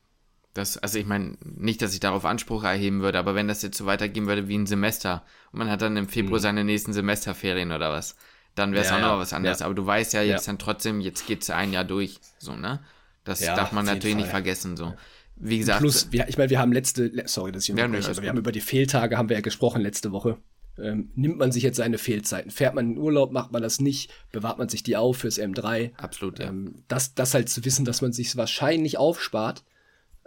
das, also ich meine, nicht, dass ich darauf Anspruch erheben würde, aber wenn das jetzt so weitergehen würde wie ein Semester und man hat dann im Februar seine nächsten Semesterferien oder was, dann wäre es Mhm. Ja, auch ja, nochmal was anderes. ja. Aber du weißt ja jetzt dann trotzdem, jetzt geht's ein Jahr durch, so, ne? Das Ja, darf man natürlich nicht Fall. vergessen, so. Wie gesagt, Plus, wir, ich meine, wir haben letzte, le- sorry, dass ich Ja, alles aber wir haben über die Fehltage haben wir ja gesprochen letzte Woche. Ähm, nimmt man sich jetzt seine Fehlzeiten? Fährt man in Urlaub, macht man das nicht? Bewahrt man sich die auf fürs M3? absolut, ja. Ähm, das, das halt zu wissen, dass man sich wahrscheinlich aufspart,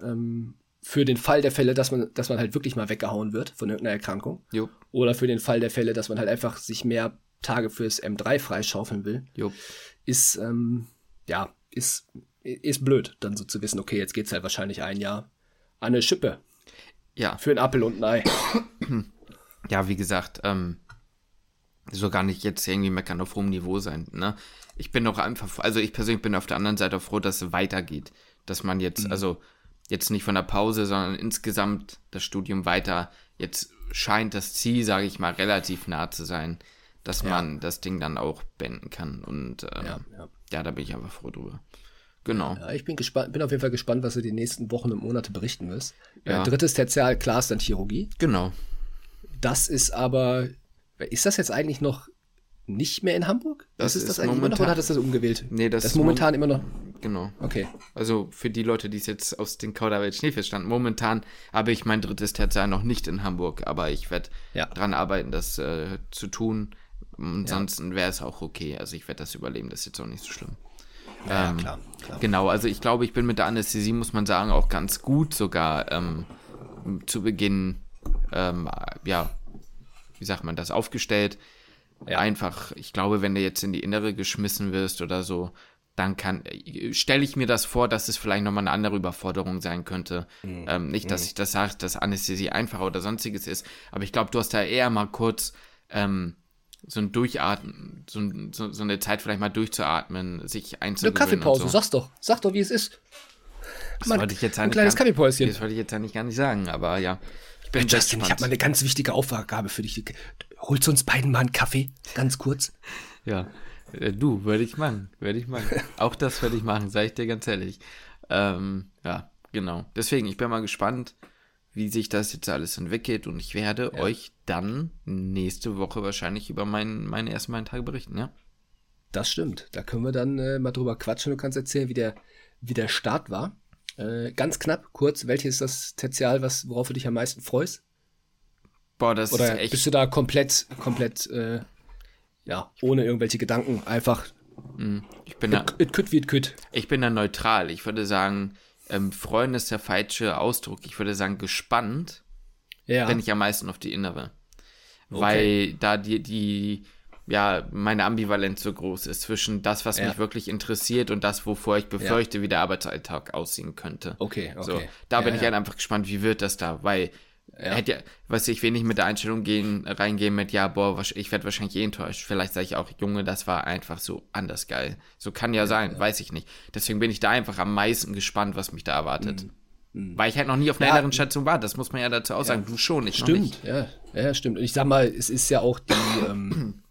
ähm, für den Fall der Fälle, dass man, dass man halt wirklich mal weggehauen wird von irgendeiner Erkrankung. Jo, Oder für den Fall der Fälle, dass man halt einfach sich mehr Tage fürs M3 freischaufeln will, jo. ist, ähm, ja, ist, ist blöd, dann so zu wissen, okay, jetzt geht's halt wahrscheinlich ein Jahr an eine Schippe Ja, für einen Appel und ein Ei. [COUGHS] ja, wie gesagt, ähm, so gar nicht jetzt irgendwie meckern auf hohem Niveau sein, ne? Ich bin auch einfach, also ich persönlich bin auf der anderen Seite auch froh, dass es weitergeht. Dass man jetzt, Mhm. also jetzt nicht von der Pause, sondern insgesamt das Studium weiter, jetzt scheint das Ziel, sage ich mal, relativ nah zu sein, dass Ja. man das Ding dann auch beenden kann. Und ähm, Ja, ja, ja. da bin ich einfach froh drüber. Genau. Ja, ich bin gespannt, bin auf jeden Fall gespannt, was du die nächsten Wochen und Monate berichten wirst. Ja. Äh, drittes Tertial, klar ist dann Chirurgie. Genau. Das ist aber, ist das jetzt eigentlich noch nicht mehr in Hamburg? Das ist das ist eigentlich immer noch momentan- oder hat es das umgewählt? Nee, das das ist ist momentan immer noch. Genau. Okay. Also für die Leute, die es jetzt aus den Kauderwelt Schneefisch standen, momentan habe ich mein drittes Tertial noch nicht in Hamburg, aber ich werde Ja. dran arbeiten, das äh, zu tun. Ansonsten wäre es auch okay. Also ich werde das überleben, das ist jetzt auch nicht so schlimm. Ja, Ähm, klar, klar. Genau, also ich glaube, ich bin mit der Anästhesie, muss man sagen, auch ganz gut sogar ähm, zu Beginn, ähm, ja, wie sagt man das, aufgestellt. Ja. Einfach, ich glaube, wenn du jetzt in die Innere geschmissen wirst oder so, dann kann, stelle ich mir das vor, dass es vielleicht nochmal eine andere Überforderung sein könnte. Mhm. Ähm, nicht, dass ich das sage, dass Anästhesie einfacher oder sonstiges ist, aber ich glaube, du hast da eher mal kurz ähm, so ein Durchatmen, so, ein, so, so, eine Zeit vielleicht mal durchzuatmen, sich einzugewöhnen. Eine Kaffeepause, so. sag's doch. Sag doch, wie es ist. Das wollte ich jetzt ein kleines gar, Kaffeepäuschen. Das wollte ich jetzt eigentlich gar nicht sagen, aber ja. Ich bin Justin, ich habe mal eine ganz wichtige Aufgabe für dich. Holst du uns beiden mal einen Kaffee? Ganz kurz. Ja, äh, du, würde ich machen. Würde ich machen. [LAUGHS] Auch das würde ich machen, sage ich dir ganz ehrlich. Ähm, ja, genau. Deswegen, ich bin mal gespannt, wie sich das jetzt alles entwickelt und ich werde ja. euch dann nächste Woche wahrscheinlich über meinen, meine ersten beiden Tage berichten, ja? Das stimmt. Da können wir dann äh, mal drüber quatschen. Du kannst erzählen, wie der, wie der Start war. Äh, ganz knapp, kurz, welches ist das Tertial, was, worauf du dich am meisten freust? Boah, das Oder ist echt. Bist du da komplett, komplett, äh, ja, ohne irgendwelche Gedanken, einfach. Hm, ich bin it, da. It could wie it could. Ich bin da neutral. Ich würde sagen, ähm, freuen ist der falsche Ausdruck. Ich würde sagen, gespannt ja. bin ich am meisten auf die innere. Okay. Weil da die, die, ja, meine Ambivalenz so groß ist zwischen das, was ja. mich wirklich interessiert und das, wovor ich befürchte, ja. wie der Arbeitsalltag aussehen könnte. Okay, okay. So, da bin ich halt einfach gespannt, wie wird das da, weil ja. Hätte ja, was ich will nicht mit der Einstellung gehen, reingehen mit, ja, boah, ich werde wahrscheinlich eh enttäuscht. Vielleicht sage ich auch, Junge, das war einfach so anders geil. So kann ja, ja sein, ja. weiß ich nicht. Deswegen bin ich da einfach am meisten gespannt, was mich da erwartet. Mhm. mhm. Weil ich halt noch nie auf einer ja, anderen Station war. Das muss man ja dazu auch sagen. Du schon, ich stimmt, nicht. Ja, ja, stimmt. Und ich sag mal, es ist ja auch die, ähm,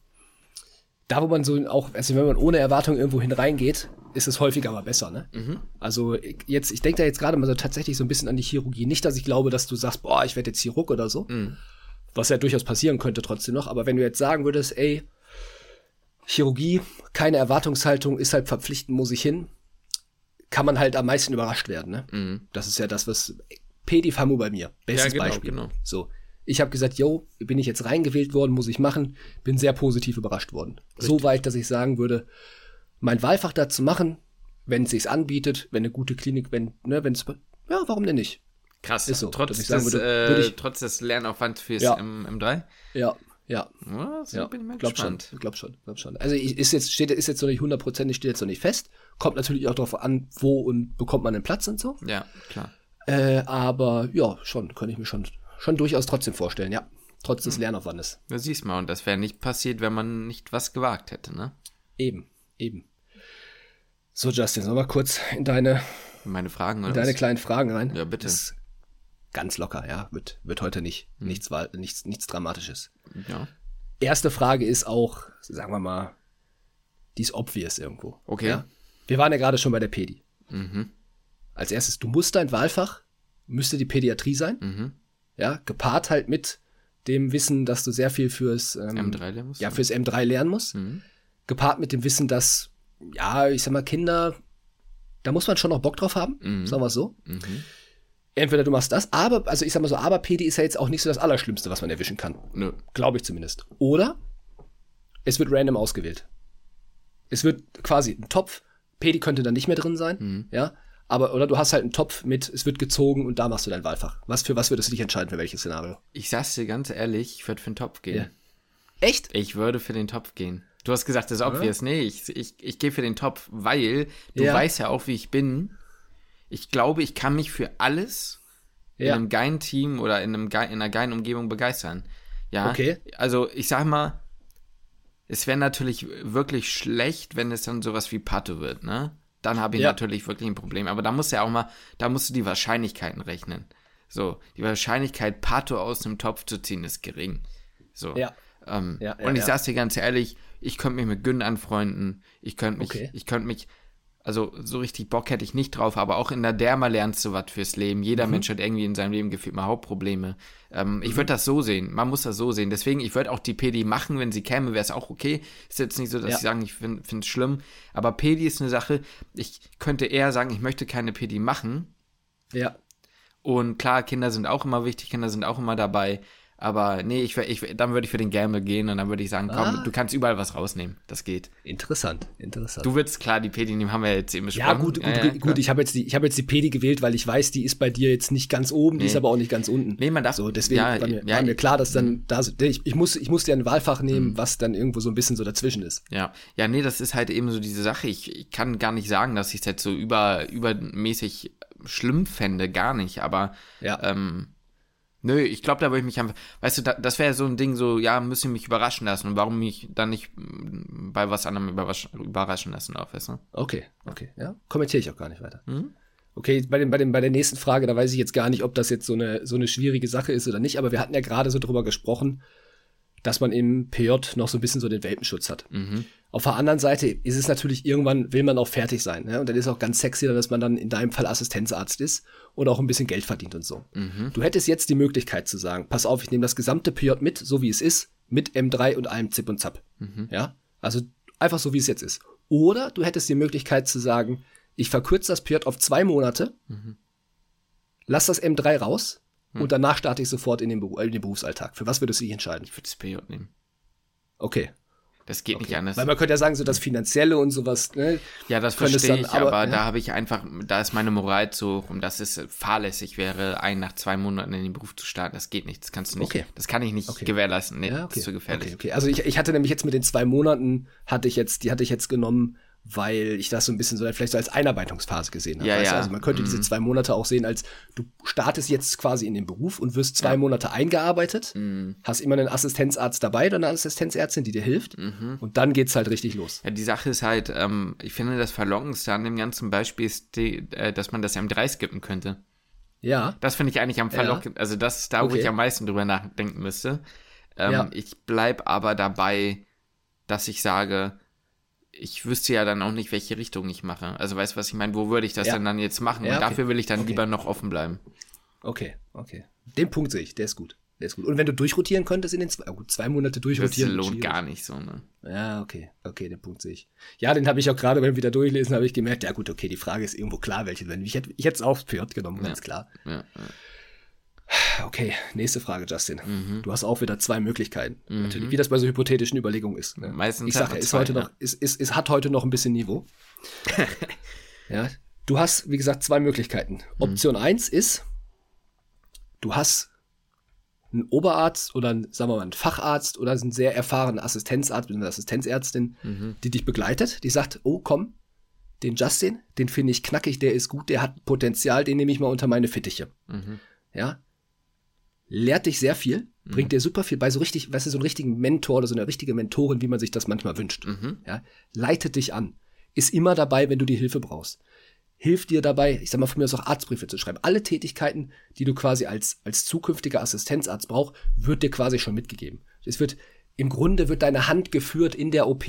[CLEARS THROAT] da wo man so auch, also wenn man ohne Erwartung irgendwo hin reingeht, ist es häufiger aber besser, ne? Mhm. Also jetzt, ich denke da jetzt gerade mal so tatsächlich so ein bisschen an die Chirurgie. Nicht, dass ich glaube, dass du sagst, boah, ich werde jetzt Chirurg oder so. Mhm. Was ja durchaus passieren könnte trotzdem noch. Aber wenn du jetzt sagen würdest, ey, Chirurgie, keine Erwartungshaltung, ist halt verpflichtend, muss ich hin, kann man halt am meisten überrascht werden, ne? Mhm. Das ist ja das, was Pedi Famu bei mir. Bestes ja, genau, Beispiel. Genau. So. Ich habe gesagt, yo, bin ich jetzt reingewählt worden, muss ich machen. Bin sehr positiv überrascht worden. Richtig. So weit, dass ich sagen würde, mein Wahlfach da zu machen, wenn es sich anbietet, wenn eine gute Klinik, wenn, ne, wenn es, ja, warum denn nicht? Krass, ist so, trotz, des, würde, würde ich, trotz des Lernaufwands fürs ja. M, M3? Ja, ja. ja so ja. bin ich mal glaub gespannt. Schon, glaub schon, glaub schon. Also ist jetzt, steht, ist jetzt noch nicht hundertprozentig, steht jetzt noch nicht fest. Kommt natürlich auch darauf an, wo und bekommt man den Platz und so. Ja, klar. Äh, aber ja, schon, kann ich mir schon, schon durchaus trotzdem vorstellen, ja. Trotz des hm. Lernaufwandes. Da siehst mal, und das wäre nicht passiert, wenn man nicht was gewagt hätte, ne? Eben, eben. So, Justin, sollen wir kurz in deine, Meine Fragen, in deine was? kleinen Fragen rein? Ja, bitte. Das ganz locker, ja. Wird, wird heute nicht. Hm. Nichts, nichts, nichts Dramatisches. Ja. Erste Frage ist auch, sagen wir mal, die ist obvious irgendwo. Okay. Ja? Wir waren ja gerade schon bei der Pedi. Mhm. Als erstes, du musst dein Wahlfach, müsste die Pädiatrie sein. Mhm. Ja, gepaart halt mit dem Wissen, dass du sehr viel fürs ähm, M3 lernen musst. Ja, fürs M3 lernen musst. Mhm. Gepaart mit dem Wissen, dass ja, ich sag mal, Kinder, da muss man schon noch Bock drauf haben, mhm. sagen wir es so. Mhm. Entweder du machst das, aber, also ich sag mal so, aber PD ist ja jetzt auch nicht so das Allerschlimmste, was man erwischen kann. Nö. Glaube ich zumindest. Oder es wird random ausgewählt. Es wird quasi ein Topf, PD könnte dann nicht mehr drin sein, mhm. ja. Aber, oder du hast halt einen Topf mit, es wird gezogen und da machst du dein Wahlfach. Was für was würdest du dich entscheiden, für welches Szenario? Ich sag's dir ganz ehrlich, ich würde für den Topf gehen. Ja. Echt? Ich würde für den Topf gehen. Du hast gesagt, das ist obvious. Nee, ich, ich, ich gehe für den Topf, weil du ja. weißt ja auch, wie ich bin. Ich glaube, ich kann mich für alles ja. in einem geilen Team oder in, einem, in einer geilen Umgebung begeistern. Ja. Okay. Also, ich sag mal, es wäre natürlich wirklich schlecht, wenn es dann sowas wie Patte wird, ne? Dann habe ich ja. natürlich wirklich ein Problem. Aber da musst du ja auch mal, da musst du die Wahrscheinlichkeiten rechnen. So, die Wahrscheinlichkeit, Pato aus dem Topf zu ziehen, ist gering. So. Ja. Ähm, ja, und ich ja. sag's dir ganz ehrlich, ich könnte mich mit Gün anfreunden. Ich könnte mich, okay. ich könnte mich, also so richtig Bock hätte ich nicht drauf, aber auch in der Derma lernst du was fürs Leben. Jeder mhm. Mensch hat irgendwie in seinem Leben gefühlt mal Hauptprobleme. Ähm, mhm. Ich würde das so sehen. Man muss das so sehen. Deswegen, ich würde auch die PD machen, wenn sie käme, wäre es auch okay. Ist jetzt nicht so, dass ja. ich sagen, ich finde es schlimm. Aber PD ist eine Sache, ich könnte eher sagen, ich möchte keine PD machen. Ja. Und klar, Kinder sind auch immer wichtig, Kinder sind auch immer dabei. Aber nee, ich, ich, dann würde ich für den Gamble gehen und dann würde ich sagen, komm, ah. du kannst überall was rausnehmen. Das geht. Interessant, interessant. Du würdest klar die Pedi nehmen, haben wir jetzt eben besprochen. Ja, gut, gut, ja, ja, gut ich habe jetzt, die, hab jetzt die Pedi gewählt, weil ich weiß, die ist bei dir jetzt nicht ganz oben, nee. die ist aber auch nicht ganz unten. Nee, man darf. So, deswegen ja, war, mir, war mir klar, dass dann, da, ich, ich, muss, ich muss dir ein Wahlfach nehmen, mhm. was dann irgendwo so ein bisschen so dazwischen ist. Ja, ja, nee, das ist halt eben so diese Sache. Ich, ich kann gar nicht sagen, dass ich es jetzt so über, übermäßig schlimm fände, gar nicht, aber ja. ähm, Nö, ich glaube, da würde ich mich einfach, weißt du, da, das wäre so ein Ding, so, ja, müssen mich überraschen lassen. Und warum mich dann nicht mm, bei was anderem überrasch, überraschen lassen darf, weißt du? Okay, okay, ja. Kommentiere ich auch gar nicht weiter. Mhm. Okay, bei, dem, bei, dem, bei der nächsten Frage, da weiß ich jetzt gar nicht, ob das jetzt so eine, so eine schwierige Sache ist oder nicht, aber wir hatten ja gerade so drüber gesprochen, dass man im PJ noch so ein bisschen so den Welpenschutz hat. Mhm. Auf der anderen Seite ist es natürlich irgendwann, will man auch fertig sein. Ne? Und dann ist auch ganz sexy, dass man dann in deinem Fall Assistenzarzt ist und auch ein bisschen Geld verdient und so. Mhm. Du hättest jetzt die Möglichkeit zu sagen, pass auf, ich nehme das gesamte PJ mit, so wie es ist, mit M3 und allem Zip und Zap. Mhm. Ja, also einfach so, wie es jetzt ist. Oder du hättest die Möglichkeit zu sagen, ich verkürze das PJ auf zwei Monate, mhm. lass das M3 raus mhm. und danach starte ich sofort in den, in den, Berufsalltag. Für was würdest du dich entscheiden? Ich würde das PJ nehmen. Okay. Das geht okay. nicht anders. Weil man könnte ja sagen, so das Finanzielle und sowas, ne? Ja, das verstehe ich, aber, aber ja. da habe ich einfach, da ist meine Moral zu hoch und das ist fahrlässig wäre, ein nach zwei Monaten in den Beruf zu starten. Das geht nicht, das kannst du nicht. Okay. Das kann ich nicht okay. gewährleisten. Nee, ja, okay. das ist zu gefährlich. Okay. Also ich, ich hatte nämlich jetzt mit den zwei Monaten, hatte ich jetzt, die hatte ich jetzt genommen, weil ich das so ein bisschen so vielleicht so als Einarbeitungsphase gesehen habe. Ja, ja. Also man könnte mhm. diese zwei Monate auch sehen als du startest jetzt quasi in den Beruf und wirst zwei ja. Monate eingearbeitet, mhm. hast immer einen Assistenzarzt dabei oder eine Assistenzärztin, die dir hilft mhm. und dann geht's halt richtig los. Ja, die Sache ist halt, ähm, ich finde das Verlockendste an dem ganzen Beispiel ist, die, äh, dass man das M3 skippen könnte. Ja. Das finde ich eigentlich am verlockendsten, also das ist da, wo okay. ich am meisten drüber nachdenken müsste. Ähm, ja. Ich bleib aber dabei, dass ich sage, ich wüsste ja dann auch nicht, welche Richtung ich mache. Also weißt du, was ich meine? Wo würde ich das ja. denn dann jetzt machen? Ja, Und okay. dafür will ich dann okay. lieber noch offen bleiben. Okay, okay. Den Punkt sehe ich, der ist gut. Der ist gut. Und wenn du durchrotieren könntest in den zwei, gut, zwei Monate durchrotieren. Das lohnt gar nicht so, ne? Ja, okay, okay, den Punkt sehe ich. Ja, den habe ich auch gerade beim wieder durchlesen, habe ich gemerkt, ja gut, okay, die Frage ist irgendwo klar, welche ich hätte ich hätte es auch für genommen, ganz klar. Ja, ja. Okay, nächste Frage, Justin. Mhm. Du hast auch wieder zwei Möglichkeiten. Mhm. Natürlich, wie das bei so hypothetischen Überlegungen ist. Ne? Meistens ich sage, ist heute ja. noch, ist, ist, ist, hat heute noch ein bisschen Niveau. [LAUGHS] ja, du hast, wie gesagt, zwei Möglichkeiten. Mhm. Option 1 ist, du hast einen Oberarzt oder einen, sagen wir mal, einen Facharzt oder einen sehr erfahrenen Assistenzarzt oder eine Assistenzärztin, mhm. die dich begleitet, die sagt, oh komm, den Justin, den finde ich knackig, der ist gut, der hat Potenzial, den nehme ich mal unter meine Fittiche. Mhm. Ja, lehrt dich sehr viel, mhm. bringt dir super viel bei, so richtig, weißt du, so einen richtigen Mentor oder so eine richtige Mentorin, wie man sich das manchmal wünscht. Mhm. Ja, leitet dich an, ist immer dabei, wenn du die Hilfe brauchst. Hilft dir dabei, ich sag mal von mir aus auch Arztbriefe zu schreiben. Alle Tätigkeiten, die du quasi als, als zukünftiger Assistenzarzt brauchst, wird dir quasi schon mitgegeben. Es wird, im Grunde wird deine Hand geführt in der OP,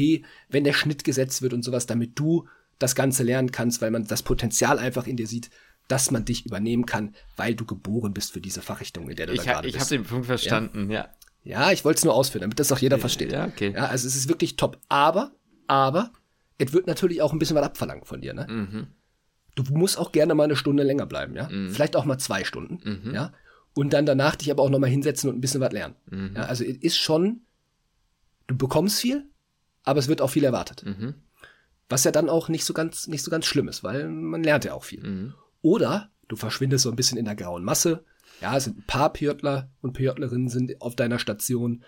wenn der Schnitt gesetzt wird und sowas, damit du das Ganze lernen kannst, weil man das Potenzial einfach in dir sieht, dass man dich übernehmen kann, weil du geboren bist für diese Fachrichtung, in der du ich da gerade bist. Ich habe den Punkt verstanden, ja. Ja, ja ich wollte es nur ausführen, damit das auch jeder versteht. Ja, okay. Ja, also es ist wirklich top. Aber, aber, es wird natürlich auch ein bisschen was abverlangt von dir, ne? Mhm. Du musst auch gerne mal eine Stunde länger bleiben, ja? Mhm. Vielleicht auch mal zwei Stunden, mhm. ja? Und dann danach dich aber auch noch mal hinsetzen und ein bisschen was lernen. Mhm. Ja, also es ist schon, du bekommst viel, aber es wird auch viel erwartet. Mhm. Was ja dann auch nicht so ganz, nicht so ganz schlimm ist, weil man lernt ja auch viel. Oder du verschwindest so ein bisschen in der grauen Masse. Ja, es sind ein paar Pjörtler und Pjörtlerinnen sind auf deiner Station.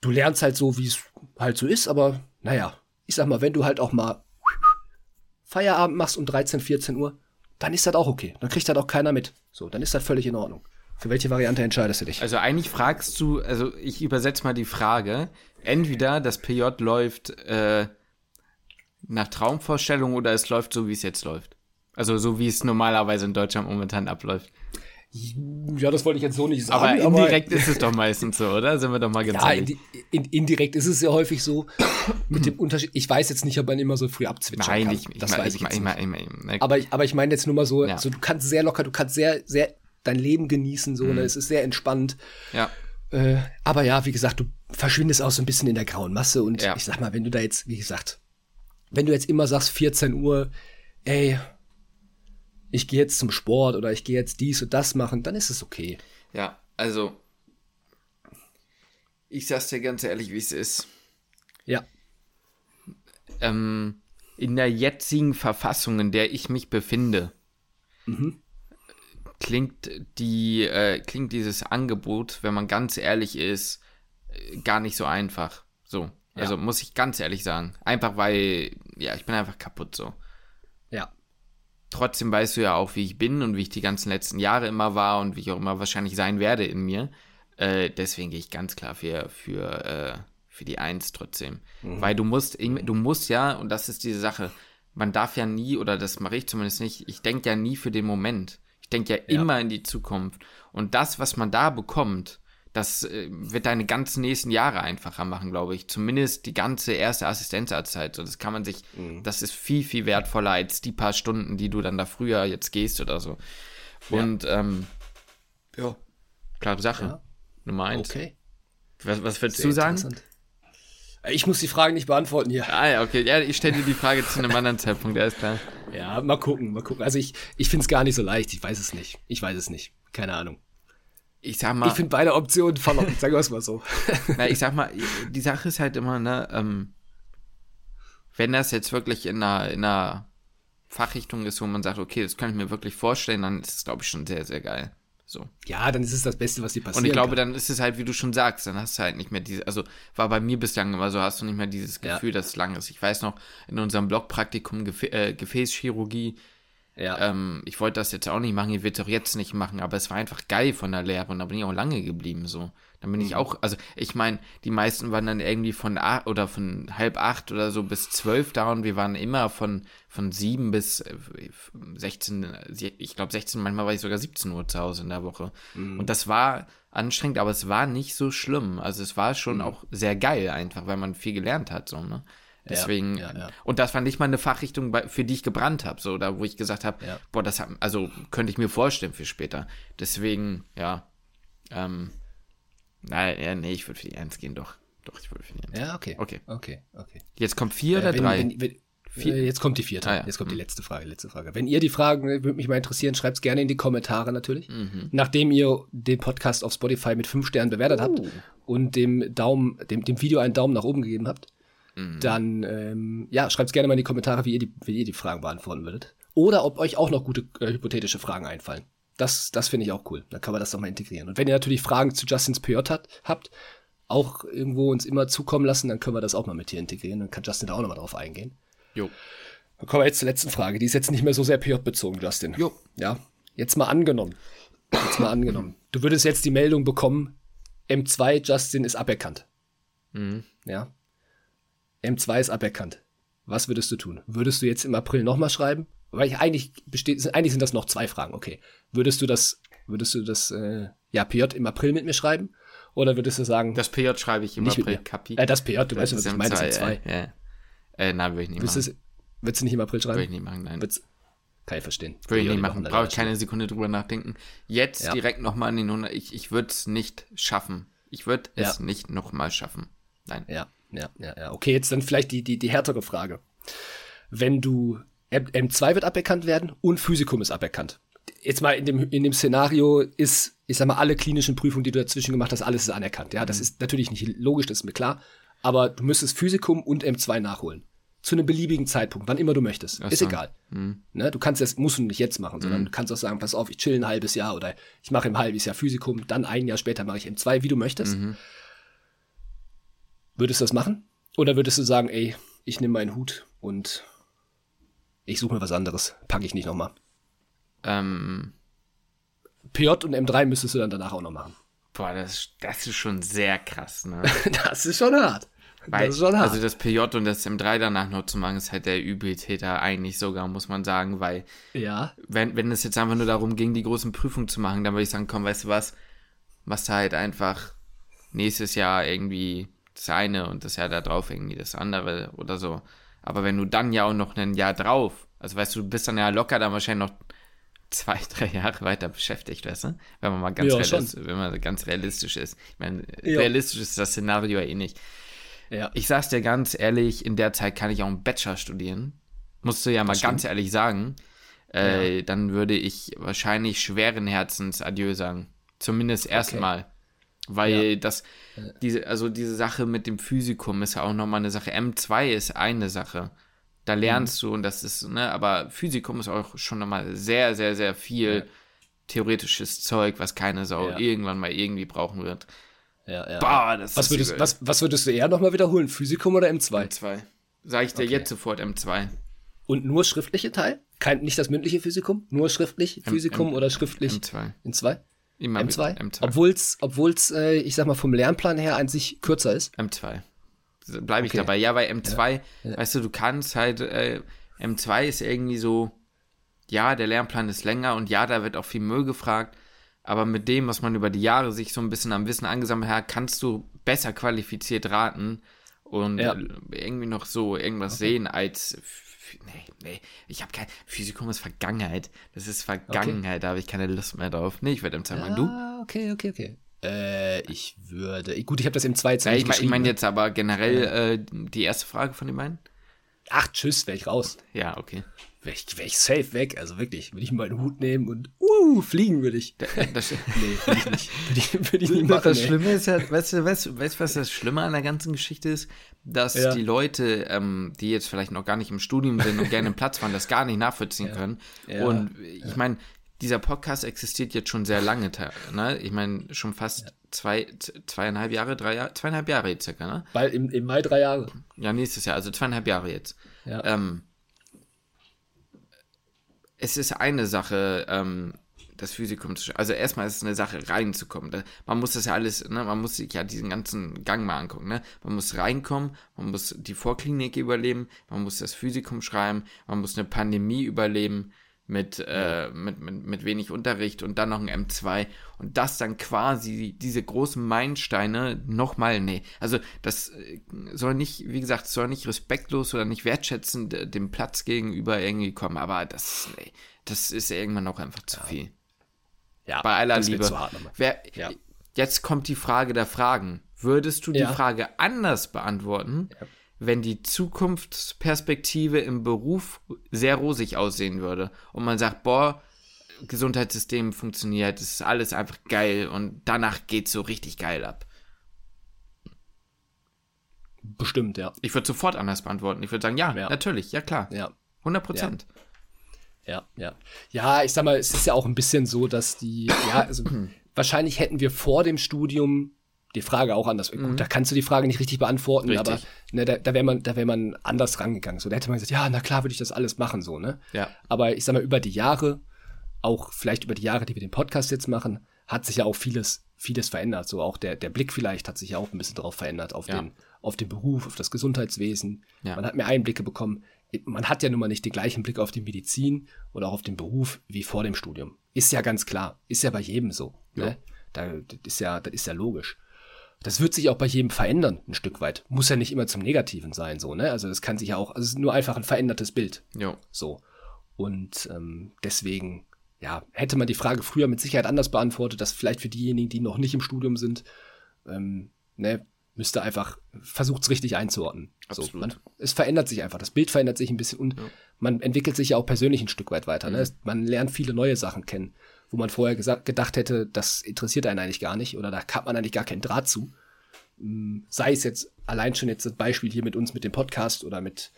Du lernst halt so, wie es halt so ist, aber naja, ich sag mal, wenn du halt auch mal Feierabend machst um 13, 14 Uhr, dann ist das auch okay. Dann kriegt das auch keiner mit. So, dann ist das völlig in Ordnung. Für welche Variante entscheidest du dich? Also eigentlich fragst du, also ich übersetze mal die Frage, entweder das PJ läuft äh, nach Traumvorstellung oder es läuft so, wie es jetzt läuft. Also so wie es normalerweise in Deutschland momentan abläuft. Ja, das wollte ich jetzt so nicht sagen. Aber indirekt aber, ist es doch meistens so, oder? Sind wir doch mal ganz ja, ehrlich. In, indirekt ist es ja häufig so, mit dem Unterschied. Ich weiß jetzt nicht, ob man immer so früh abzwitschern Nein, kann. Ich, das ich, weiß ich, ich, ich, ich, ich Aber ich, aber ich meine jetzt nur mal so, ja. so, du kannst sehr locker, du kannst sehr, sehr dein Leben genießen, so, ne? mhm. ne? Es ist sehr entspannt. Ja. Äh, aber ja, wie gesagt, du verschwindest auch so ein bisschen in der grauen Masse und ja. ich sag mal, wenn du da jetzt, wie gesagt, wenn du jetzt immer sagst, 14 Uhr, ey, ich gehe jetzt zum Sport oder ich gehe jetzt dies und das machen, dann ist es okay. Ja, also ich sag's dir ganz ehrlich, wie es ist. Ja. Ähm, in der jetzigen Verfassung, in der ich mich befinde, mhm. klingt die äh, klingt dieses Angebot, wenn man ganz ehrlich ist, gar nicht so einfach. So, also ja. muss ich ganz ehrlich sagen, einfach weil ja ich bin einfach kaputt so. Trotzdem weißt du ja auch, wie ich bin und wie ich die ganzen letzten Jahre immer war und wie ich auch immer wahrscheinlich sein werde in mir. Äh, deswegen gehe ich ganz klar für, für, äh, für die Eins trotzdem. Mhm. Weil du musst, du musst ja, und das ist diese Sache, man darf ja nie, oder das mache ich zumindest nicht, ich denke ja nie für den Moment. Ich denke ja, ja, immer in die Zukunft. Und das, was man da bekommt, das äh, wird deine ganzen nächsten Jahre einfacher machen, glaube ich. Zumindest die ganze erste Assistenzarztzeit. So, das kann man sich, mhm. das ist viel, viel wertvoller als die paar Stunden, die du dann da früher jetzt gehst oder so. Und ja, ähm, ja klare Sache. Ja. Nummer eins. Okay. Was, was würdest du sagen? Ich muss die Frage nicht beantworten hier. Ah ja, okay. Ja, ich stelle dir die Frage zu einem anderen Zeitpunkt, alles klar. Ja, mal gucken, mal gucken. Also ich, ich finde es gar nicht so leicht. Ich weiß es nicht. Ich weiß es nicht. Keine Ahnung. Ich sag mal. Ich finde beide Optionen verlockend, sagen wir es mal so. [LAUGHS] Na, ich sag mal, die Sache ist halt immer, ne, ähm, wenn das jetzt wirklich in einer, in einer Fachrichtung ist, wo man sagt, okay, das kann ich mir wirklich vorstellen, dann ist es, glaube ich, schon sehr, sehr geil. So. Ja, dann ist es das Beste, was dir passiert. Und ich glaube, kann. dann ist es halt, wie du schon sagst, dann hast du halt nicht mehr diese, also war bei mir bislang immer so, hast du nicht mehr dieses Gefühl, ja. dass es lang ist. Ich weiß noch, in unserem Blogpraktikum Gefä äh, Gefäßchirurgie, ja. Ähm, ich wollte das jetzt auch nicht machen, ich will es auch jetzt nicht machen, aber es war einfach geil von der Lehre und da bin ich auch lange geblieben so. Dann bin mhm. ich auch, also ich meine, die meisten waren dann irgendwie von acht oder von halb acht oder so bis zwölf da und wir waren immer von, von sieben bis 16, äh, ich glaube 16, manchmal war ich sogar 17 Uhr zu Hause in der Woche. Mhm. Und das war anstrengend, aber es war nicht so schlimm. Also es war schon mhm. auch sehr geil einfach, weil man viel gelernt hat, so, ne? Deswegen, ja, ja, ja. und das war nicht mal eine Fachrichtung, für die ich gebrannt habe, so, da wo ich gesagt habe, boah, das hat, also könnte ich mir vorstellen für später. Deswegen, ja, ähm, nein, ja, nee, ich würde für die Eins gehen, doch. Doch, ich würde für die Eins. Ja, okay. Okay. Okay, okay. Jetzt kommt vier äh, oder wenn, drei? Wenn, wenn, vier? Äh, jetzt kommt die vierte. Ah. Jetzt kommt mhm. die letzte Frage, letzte Frage. Wenn ihr die Fragen, äh, würde mich mal interessieren, schreibt es gerne in die Kommentare natürlich. Mhm. Nachdem ihr den Podcast auf Spotify mit fünf Sternen bewertet uh. habt und dem Daumen, dem, dem Video einen Daumen nach oben gegeben habt Mhm. dann ähm, ja, schreibt gerne mal in die Kommentare, wie ihr die, wie ihr die Fragen beantworten würdet. Oder ob euch auch noch gute äh, hypothetische Fragen einfallen. Das, das finde ich auch cool. Da kann man das doch mal integrieren. Und wenn ihr natürlich Fragen zu Justins PJ hat, habt, auch irgendwo uns immer zukommen lassen, dann können wir das auch mal mit hier integrieren. Dann kann Justin da auch nochmal drauf eingehen. Jo. Dann kommen wir jetzt zur letzten Frage. Die ist jetzt nicht mehr so sehr PJ-bezogen, Justin. Jo. Ja. Jetzt mal angenommen. Jetzt mal angenommen. Du würdest jetzt die Meldung bekommen, M2 Justin ist aberkannt. Mhm. Ja. M2 ist aberkannt. Was würdest du tun? Würdest du jetzt im April nochmal schreiben? Weil ich eigentlich besteht, eigentlich sind das noch zwei Fragen. Okay, würdest du das, würdest du das, äh, ja PJ im April mit mir schreiben? Oder würdest du sagen? Das PJ schreibe ich im nicht April. Kapi. Äh, das PJ, du das weißt, was ich meine, das sind zwei. Äh, äh, nein, würde ich nicht machen. würdest du nicht im April schreiben? Würde ich nicht machen, nein. Würdest, kann ich verstehen. Würde ich nicht machen. Brauche ich keine Sekunde drüber nachdenken. Jetzt ja. direkt nochmal an den 100. Ich, ich würde es nicht schaffen. Ich würde ja. es nicht nochmal schaffen. Nein. Ja ja, ja, ja. Okay, jetzt dann vielleicht die, die, die härtere Frage. Wenn du M2 wird aberkannt werden und Physikum ist aberkannt. Jetzt mal in dem, in dem Szenario ist, ich sag mal, alle klinischen Prüfungen, die du dazwischen gemacht hast, alles ist anerkannt. Ja, das mhm. ist natürlich nicht logisch, das ist mir klar. Aber du müsstest Physikum und M2 nachholen. Zu einem beliebigen Zeitpunkt, wann immer du möchtest. Ach ist egal. Mhm. Ne, du kannst das, musst du nicht jetzt machen, sondern mhm. du kannst auch sagen, pass auf, ich chill ein halbes Jahr oder ich mache ein halbes Jahr Physikum, dann ein Jahr später mache ich M2, wie du möchtest. Würdest du das machen? Oder würdest du sagen, ey, ich nehme meinen Hut und ich suche mir was anderes, packe ich nicht nochmal? Ähm. PJ und M3 müsstest du dann danach auch noch machen. Boah, das, das ist schon sehr krass, ne? [LAUGHS] das ist schon hart. Weil, das ist schon hart. Also das PJ und das M3 danach noch zu machen, ist halt der Übeltäter eigentlich sogar, muss man sagen, weil ja. wenn, wenn es jetzt einfach nur darum ging, die großen Prüfungen zu machen, dann würde ich sagen, komm, weißt du was, machst du halt einfach nächstes Jahr irgendwie das eine und das Jahr da drauf irgendwie das andere oder so. Aber wenn du dann ja auch noch ein Jahr drauf, also weißt du, du bist dann ja locker dann wahrscheinlich noch zwei, drei Jahre weiter beschäftigt, weißt du? Wenn man mal ganz, ja, realistisch, wenn man ganz realistisch ist. Ich meine, ja. realistisch ist das Szenario ja eh nicht. Ja. Ich sag's dir ganz ehrlich, in der Zeit kann ich auch einen Bachelor studieren. Musst du ja mal ganz ehrlich sagen. Äh. Dann würde ich wahrscheinlich schweren Herzens Adieu sagen. Zumindest erstmal. Okay. Weil ja. das, diese, also diese Sache mit dem Physikum ist ja auch nochmal eine Sache. M2 ist eine Sache. Da lernst mhm. du und das ist, ne, aber Physikum ist auch schon nochmal sehr, sehr, sehr viel ja. theoretisches Zeug, was keine Sau ja. irgendwann mal irgendwie brauchen wird. Ja, ja. Boah, das was, würdest, was, was würdest du eher nochmal wiederholen? Physikum oder M2? M2. Sag ich dir okay. jetzt sofort M2. Und nur schriftliche Teil? Kein, nicht das mündliche Physikum, nur schriftlich Physikum M, oder schriftlich M2. in zwei? Immer M2? M2. Obwohl's, obwohl's, äh, ich sag mal, vom Lernplan her an sich kürzer ist. M2. Bleibe ich Okay. dabei. Ja, bei M2, weißt du, du kannst halt, äh, M2 ist irgendwie so, ja, der Lernplan ist länger und ja, da wird auch viel Müll gefragt, aber mit dem, was man über die Jahre sich so ein bisschen am Wissen angesammelt hat, kannst du besser qualifiziert raten und Ja. äh, irgendwie noch so irgendwas sehen als, nee, nee, ich habe kein, Physikum ist Vergangenheit, das ist Vergangenheit, da habe ich keine Lust mehr drauf. Nee, ich werde M2 machen, du? Ah, okay, okay, okay. Äh, ich würde. Gut, ich habe das im 2 Ja, ich meine ich mein ne? jetzt aber generell äh, die erste Frage von den beiden. Ach, tschüss, wäre ich raus. Ja, okay. Wäre ich, wär ich safe weg. Also wirklich, würde ich meinen Hut nehmen und uh, fliegen würde ich. Das, [LAUGHS] [LAUGHS] Nee, würde ich nicht. Würde ich, [LAUGHS] würd ich nicht machen. das ey. Schlimme ist ja, weißt du, weißt, du- weißt, du, was das Schlimme an der ganzen Geschichte ist? Dass Ja. die Leute, ähm, die jetzt vielleicht noch gar nicht im Studium sind und gerne einen Platz fahren, das gar nicht nachvollziehen können. Ja. Und ich meine, dieser Podcast existiert jetzt schon sehr lange, ne? Ich meine, schon fast zwei, zweieinhalb Jahre, drei Jahre, zweieinhalb Jahre jetzt circa, ne? Bald im, im Mai drei Jahre. Ja, nächstes Jahr, also zweieinhalb Jahre jetzt. Ja. Ähm, es ist eine Sache, ähm, das Physikum zu Also erstmal ist es eine Sache, reinzukommen. Da- Man muss das ja alles, ne, man muss sich ja diesen ganzen Gang mal angucken, ne? Man muss reinkommen, man muss die Vorklinik überleben, man muss das Physikum schreiben, man muss eine Pandemie überleben mit, äh, mit, mit, mit wenig Unterricht und dann noch ein M2 und das dann quasi diese großen Meilensteine nochmal, nee. Also das äh, soll nicht, wie gesagt, soll nicht respektlos oder nicht wertschätzend äh, dem Platz gegenüber irgendwie kommen, aber das, nee, das ist irgendwann auch einfach zu viel. Ja, Bei aller Liebe. zu hart. Wer, Ja. Jetzt kommt die Frage der Fragen. Würdest du die Ja. Frage anders beantworten, wenn die Zukunftsperspektive im Beruf sehr rosig aussehen würde und man sagt, boah, Gesundheitssystem funktioniert, es ist alles einfach geil und danach geht's so richtig geil ab. Bestimmt, ja. Ich würde sofort anders beantworten. Ich würde sagen, ja, Ja. natürlich, ja klar. Ja. 100 Prozent. Ja, ja. Ja, ich sag mal, es ist ja auch ein bisschen so, dass die, ja, also [CLEARS THROAT] wahrscheinlich hätten wir vor dem Studium die Frage auch anders. Gut, da kannst du die Frage nicht richtig beantworten, Mhm. Richtig. aber ne, da, da wäre man, da wäre man anders rangegangen. So, da hätte man gesagt, ja, na klar, würde ich das alles machen, so, ne? Ja. Aber ich sag mal, über die Jahre, auch vielleicht über die Jahre, die wir den Podcast jetzt machen, hat sich ja auch vieles, vieles verändert. So auch der, der Blick vielleicht hat sich ja auch ein bisschen drauf verändert, auf, Ja. den, auf den Beruf, auf das Gesundheitswesen. Ja. Man hat mehr Einblicke bekommen. Man hat ja nun mal nicht den gleichen Blick auf die Medizin oder auch auf den Beruf wie vor dem Studium. Ist ja ganz klar. Ist ja bei jedem so. Ne? Da, das ist ja, das ist ja logisch. Das wird sich auch bei jedem verändern, ein Stück weit. Muss ja nicht immer zum Negativen sein, so, ne? Also das kann sich ja auch, also es ist nur einfach ein verändertes Bild. Jo. So. Und ähm, deswegen, ja, hätte man die Frage früher mit Sicherheit anders beantwortet, dass vielleicht für diejenigen, die noch nicht im Studium sind, ähm, ne, müsste einfach, versucht es richtig einzuordnen. So, Absolut. man, es verändert sich einfach, das Bild verändert sich ein bisschen und man entwickelt sich ja auch persönlich ein Stück weit weiter. Ne? Es- Man lernt viele neue Sachen kennen, wo man vorher gesagt, gedacht hätte, das interessiert einen eigentlich gar nicht oder da hat man eigentlich gar keinen Draht zu. Mm, Sei es jetzt allein schon jetzt das Beispiel hier mit uns mit dem Podcast oder mit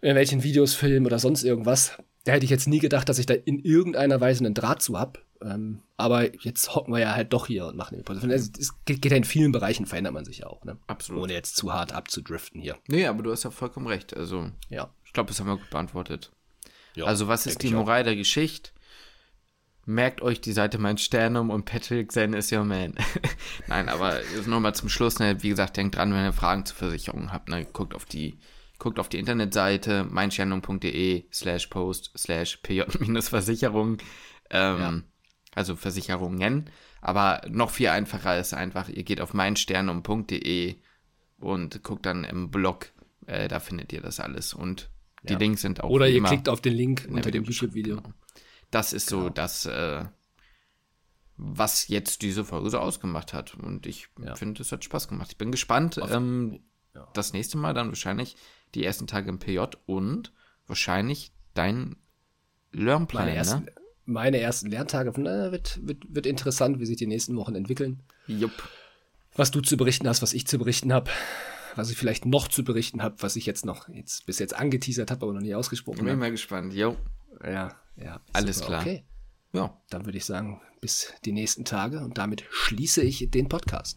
irgendwelchen Videos, Filmen oder sonst irgendwas. Da hätte ich jetzt nie gedacht, dass ich da in irgendeiner Weise einen Draht zu hab. Ähm, aber jetzt hocken wir ja halt doch hier und machen den Podcast. Also, Es geht, ja in vielen Bereichen, verändert man sich ja auch, ne? Absolut. Ohne jetzt zu hart abzudriften hier. Nee, aber du hast ja vollkommen recht. Also, Ja. ich glaube, das haben wir gut beantwortet. ja also, was ist die. Moral der Geschichte? Merkt euch die Seite Mein Sternum und Patrick Zen is your man. [LAUGHS] Nein, aber nochmal zum Schluss, ne, wie gesagt, denkt dran, wenn ihr Fragen zur Versicherung habt, ne, guckt auf die, guckt auf die Internetseite meinsternum.de slash post slash pj-versicherung. Ähm, Also Versicherungen. Aber noch viel einfacher ist einfach, ihr geht auf meinsternum.de und guckt dann im Blog, äh, da findet ihr das alles. Und die Ja. Links sind auch Oder ihr klickt auf den Link unter dem YouTube-Video. genau. Das ist so das, äh, was jetzt diese Folge so ausgemacht hat. Und ich Ja. finde, es hat Spaß gemacht. Ich bin gespannt. Ähm, ja. Das nächste Mal dann wahrscheinlich die ersten Tage im PJ und wahrscheinlich dein Lernplan, Meine ersten, ne? meine ersten Lerntage, na, wird, wird, wird interessant, wie sich die nächsten Wochen entwickeln. Jupp. Was du zu berichten hast, was ich zu berichten habe, was ich vielleicht noch zu berichten habe, was ich jetzt noch jetzt, bis jetzt angeteasert habe, aber noch nie ausgesprochen Bin habe. mal gespannt. Jo. Ja, ja. Alles super, klar. Okay. Ja. Dann würde ich sagen, bis die nächsten Tage und damit schließe ich den Podcast.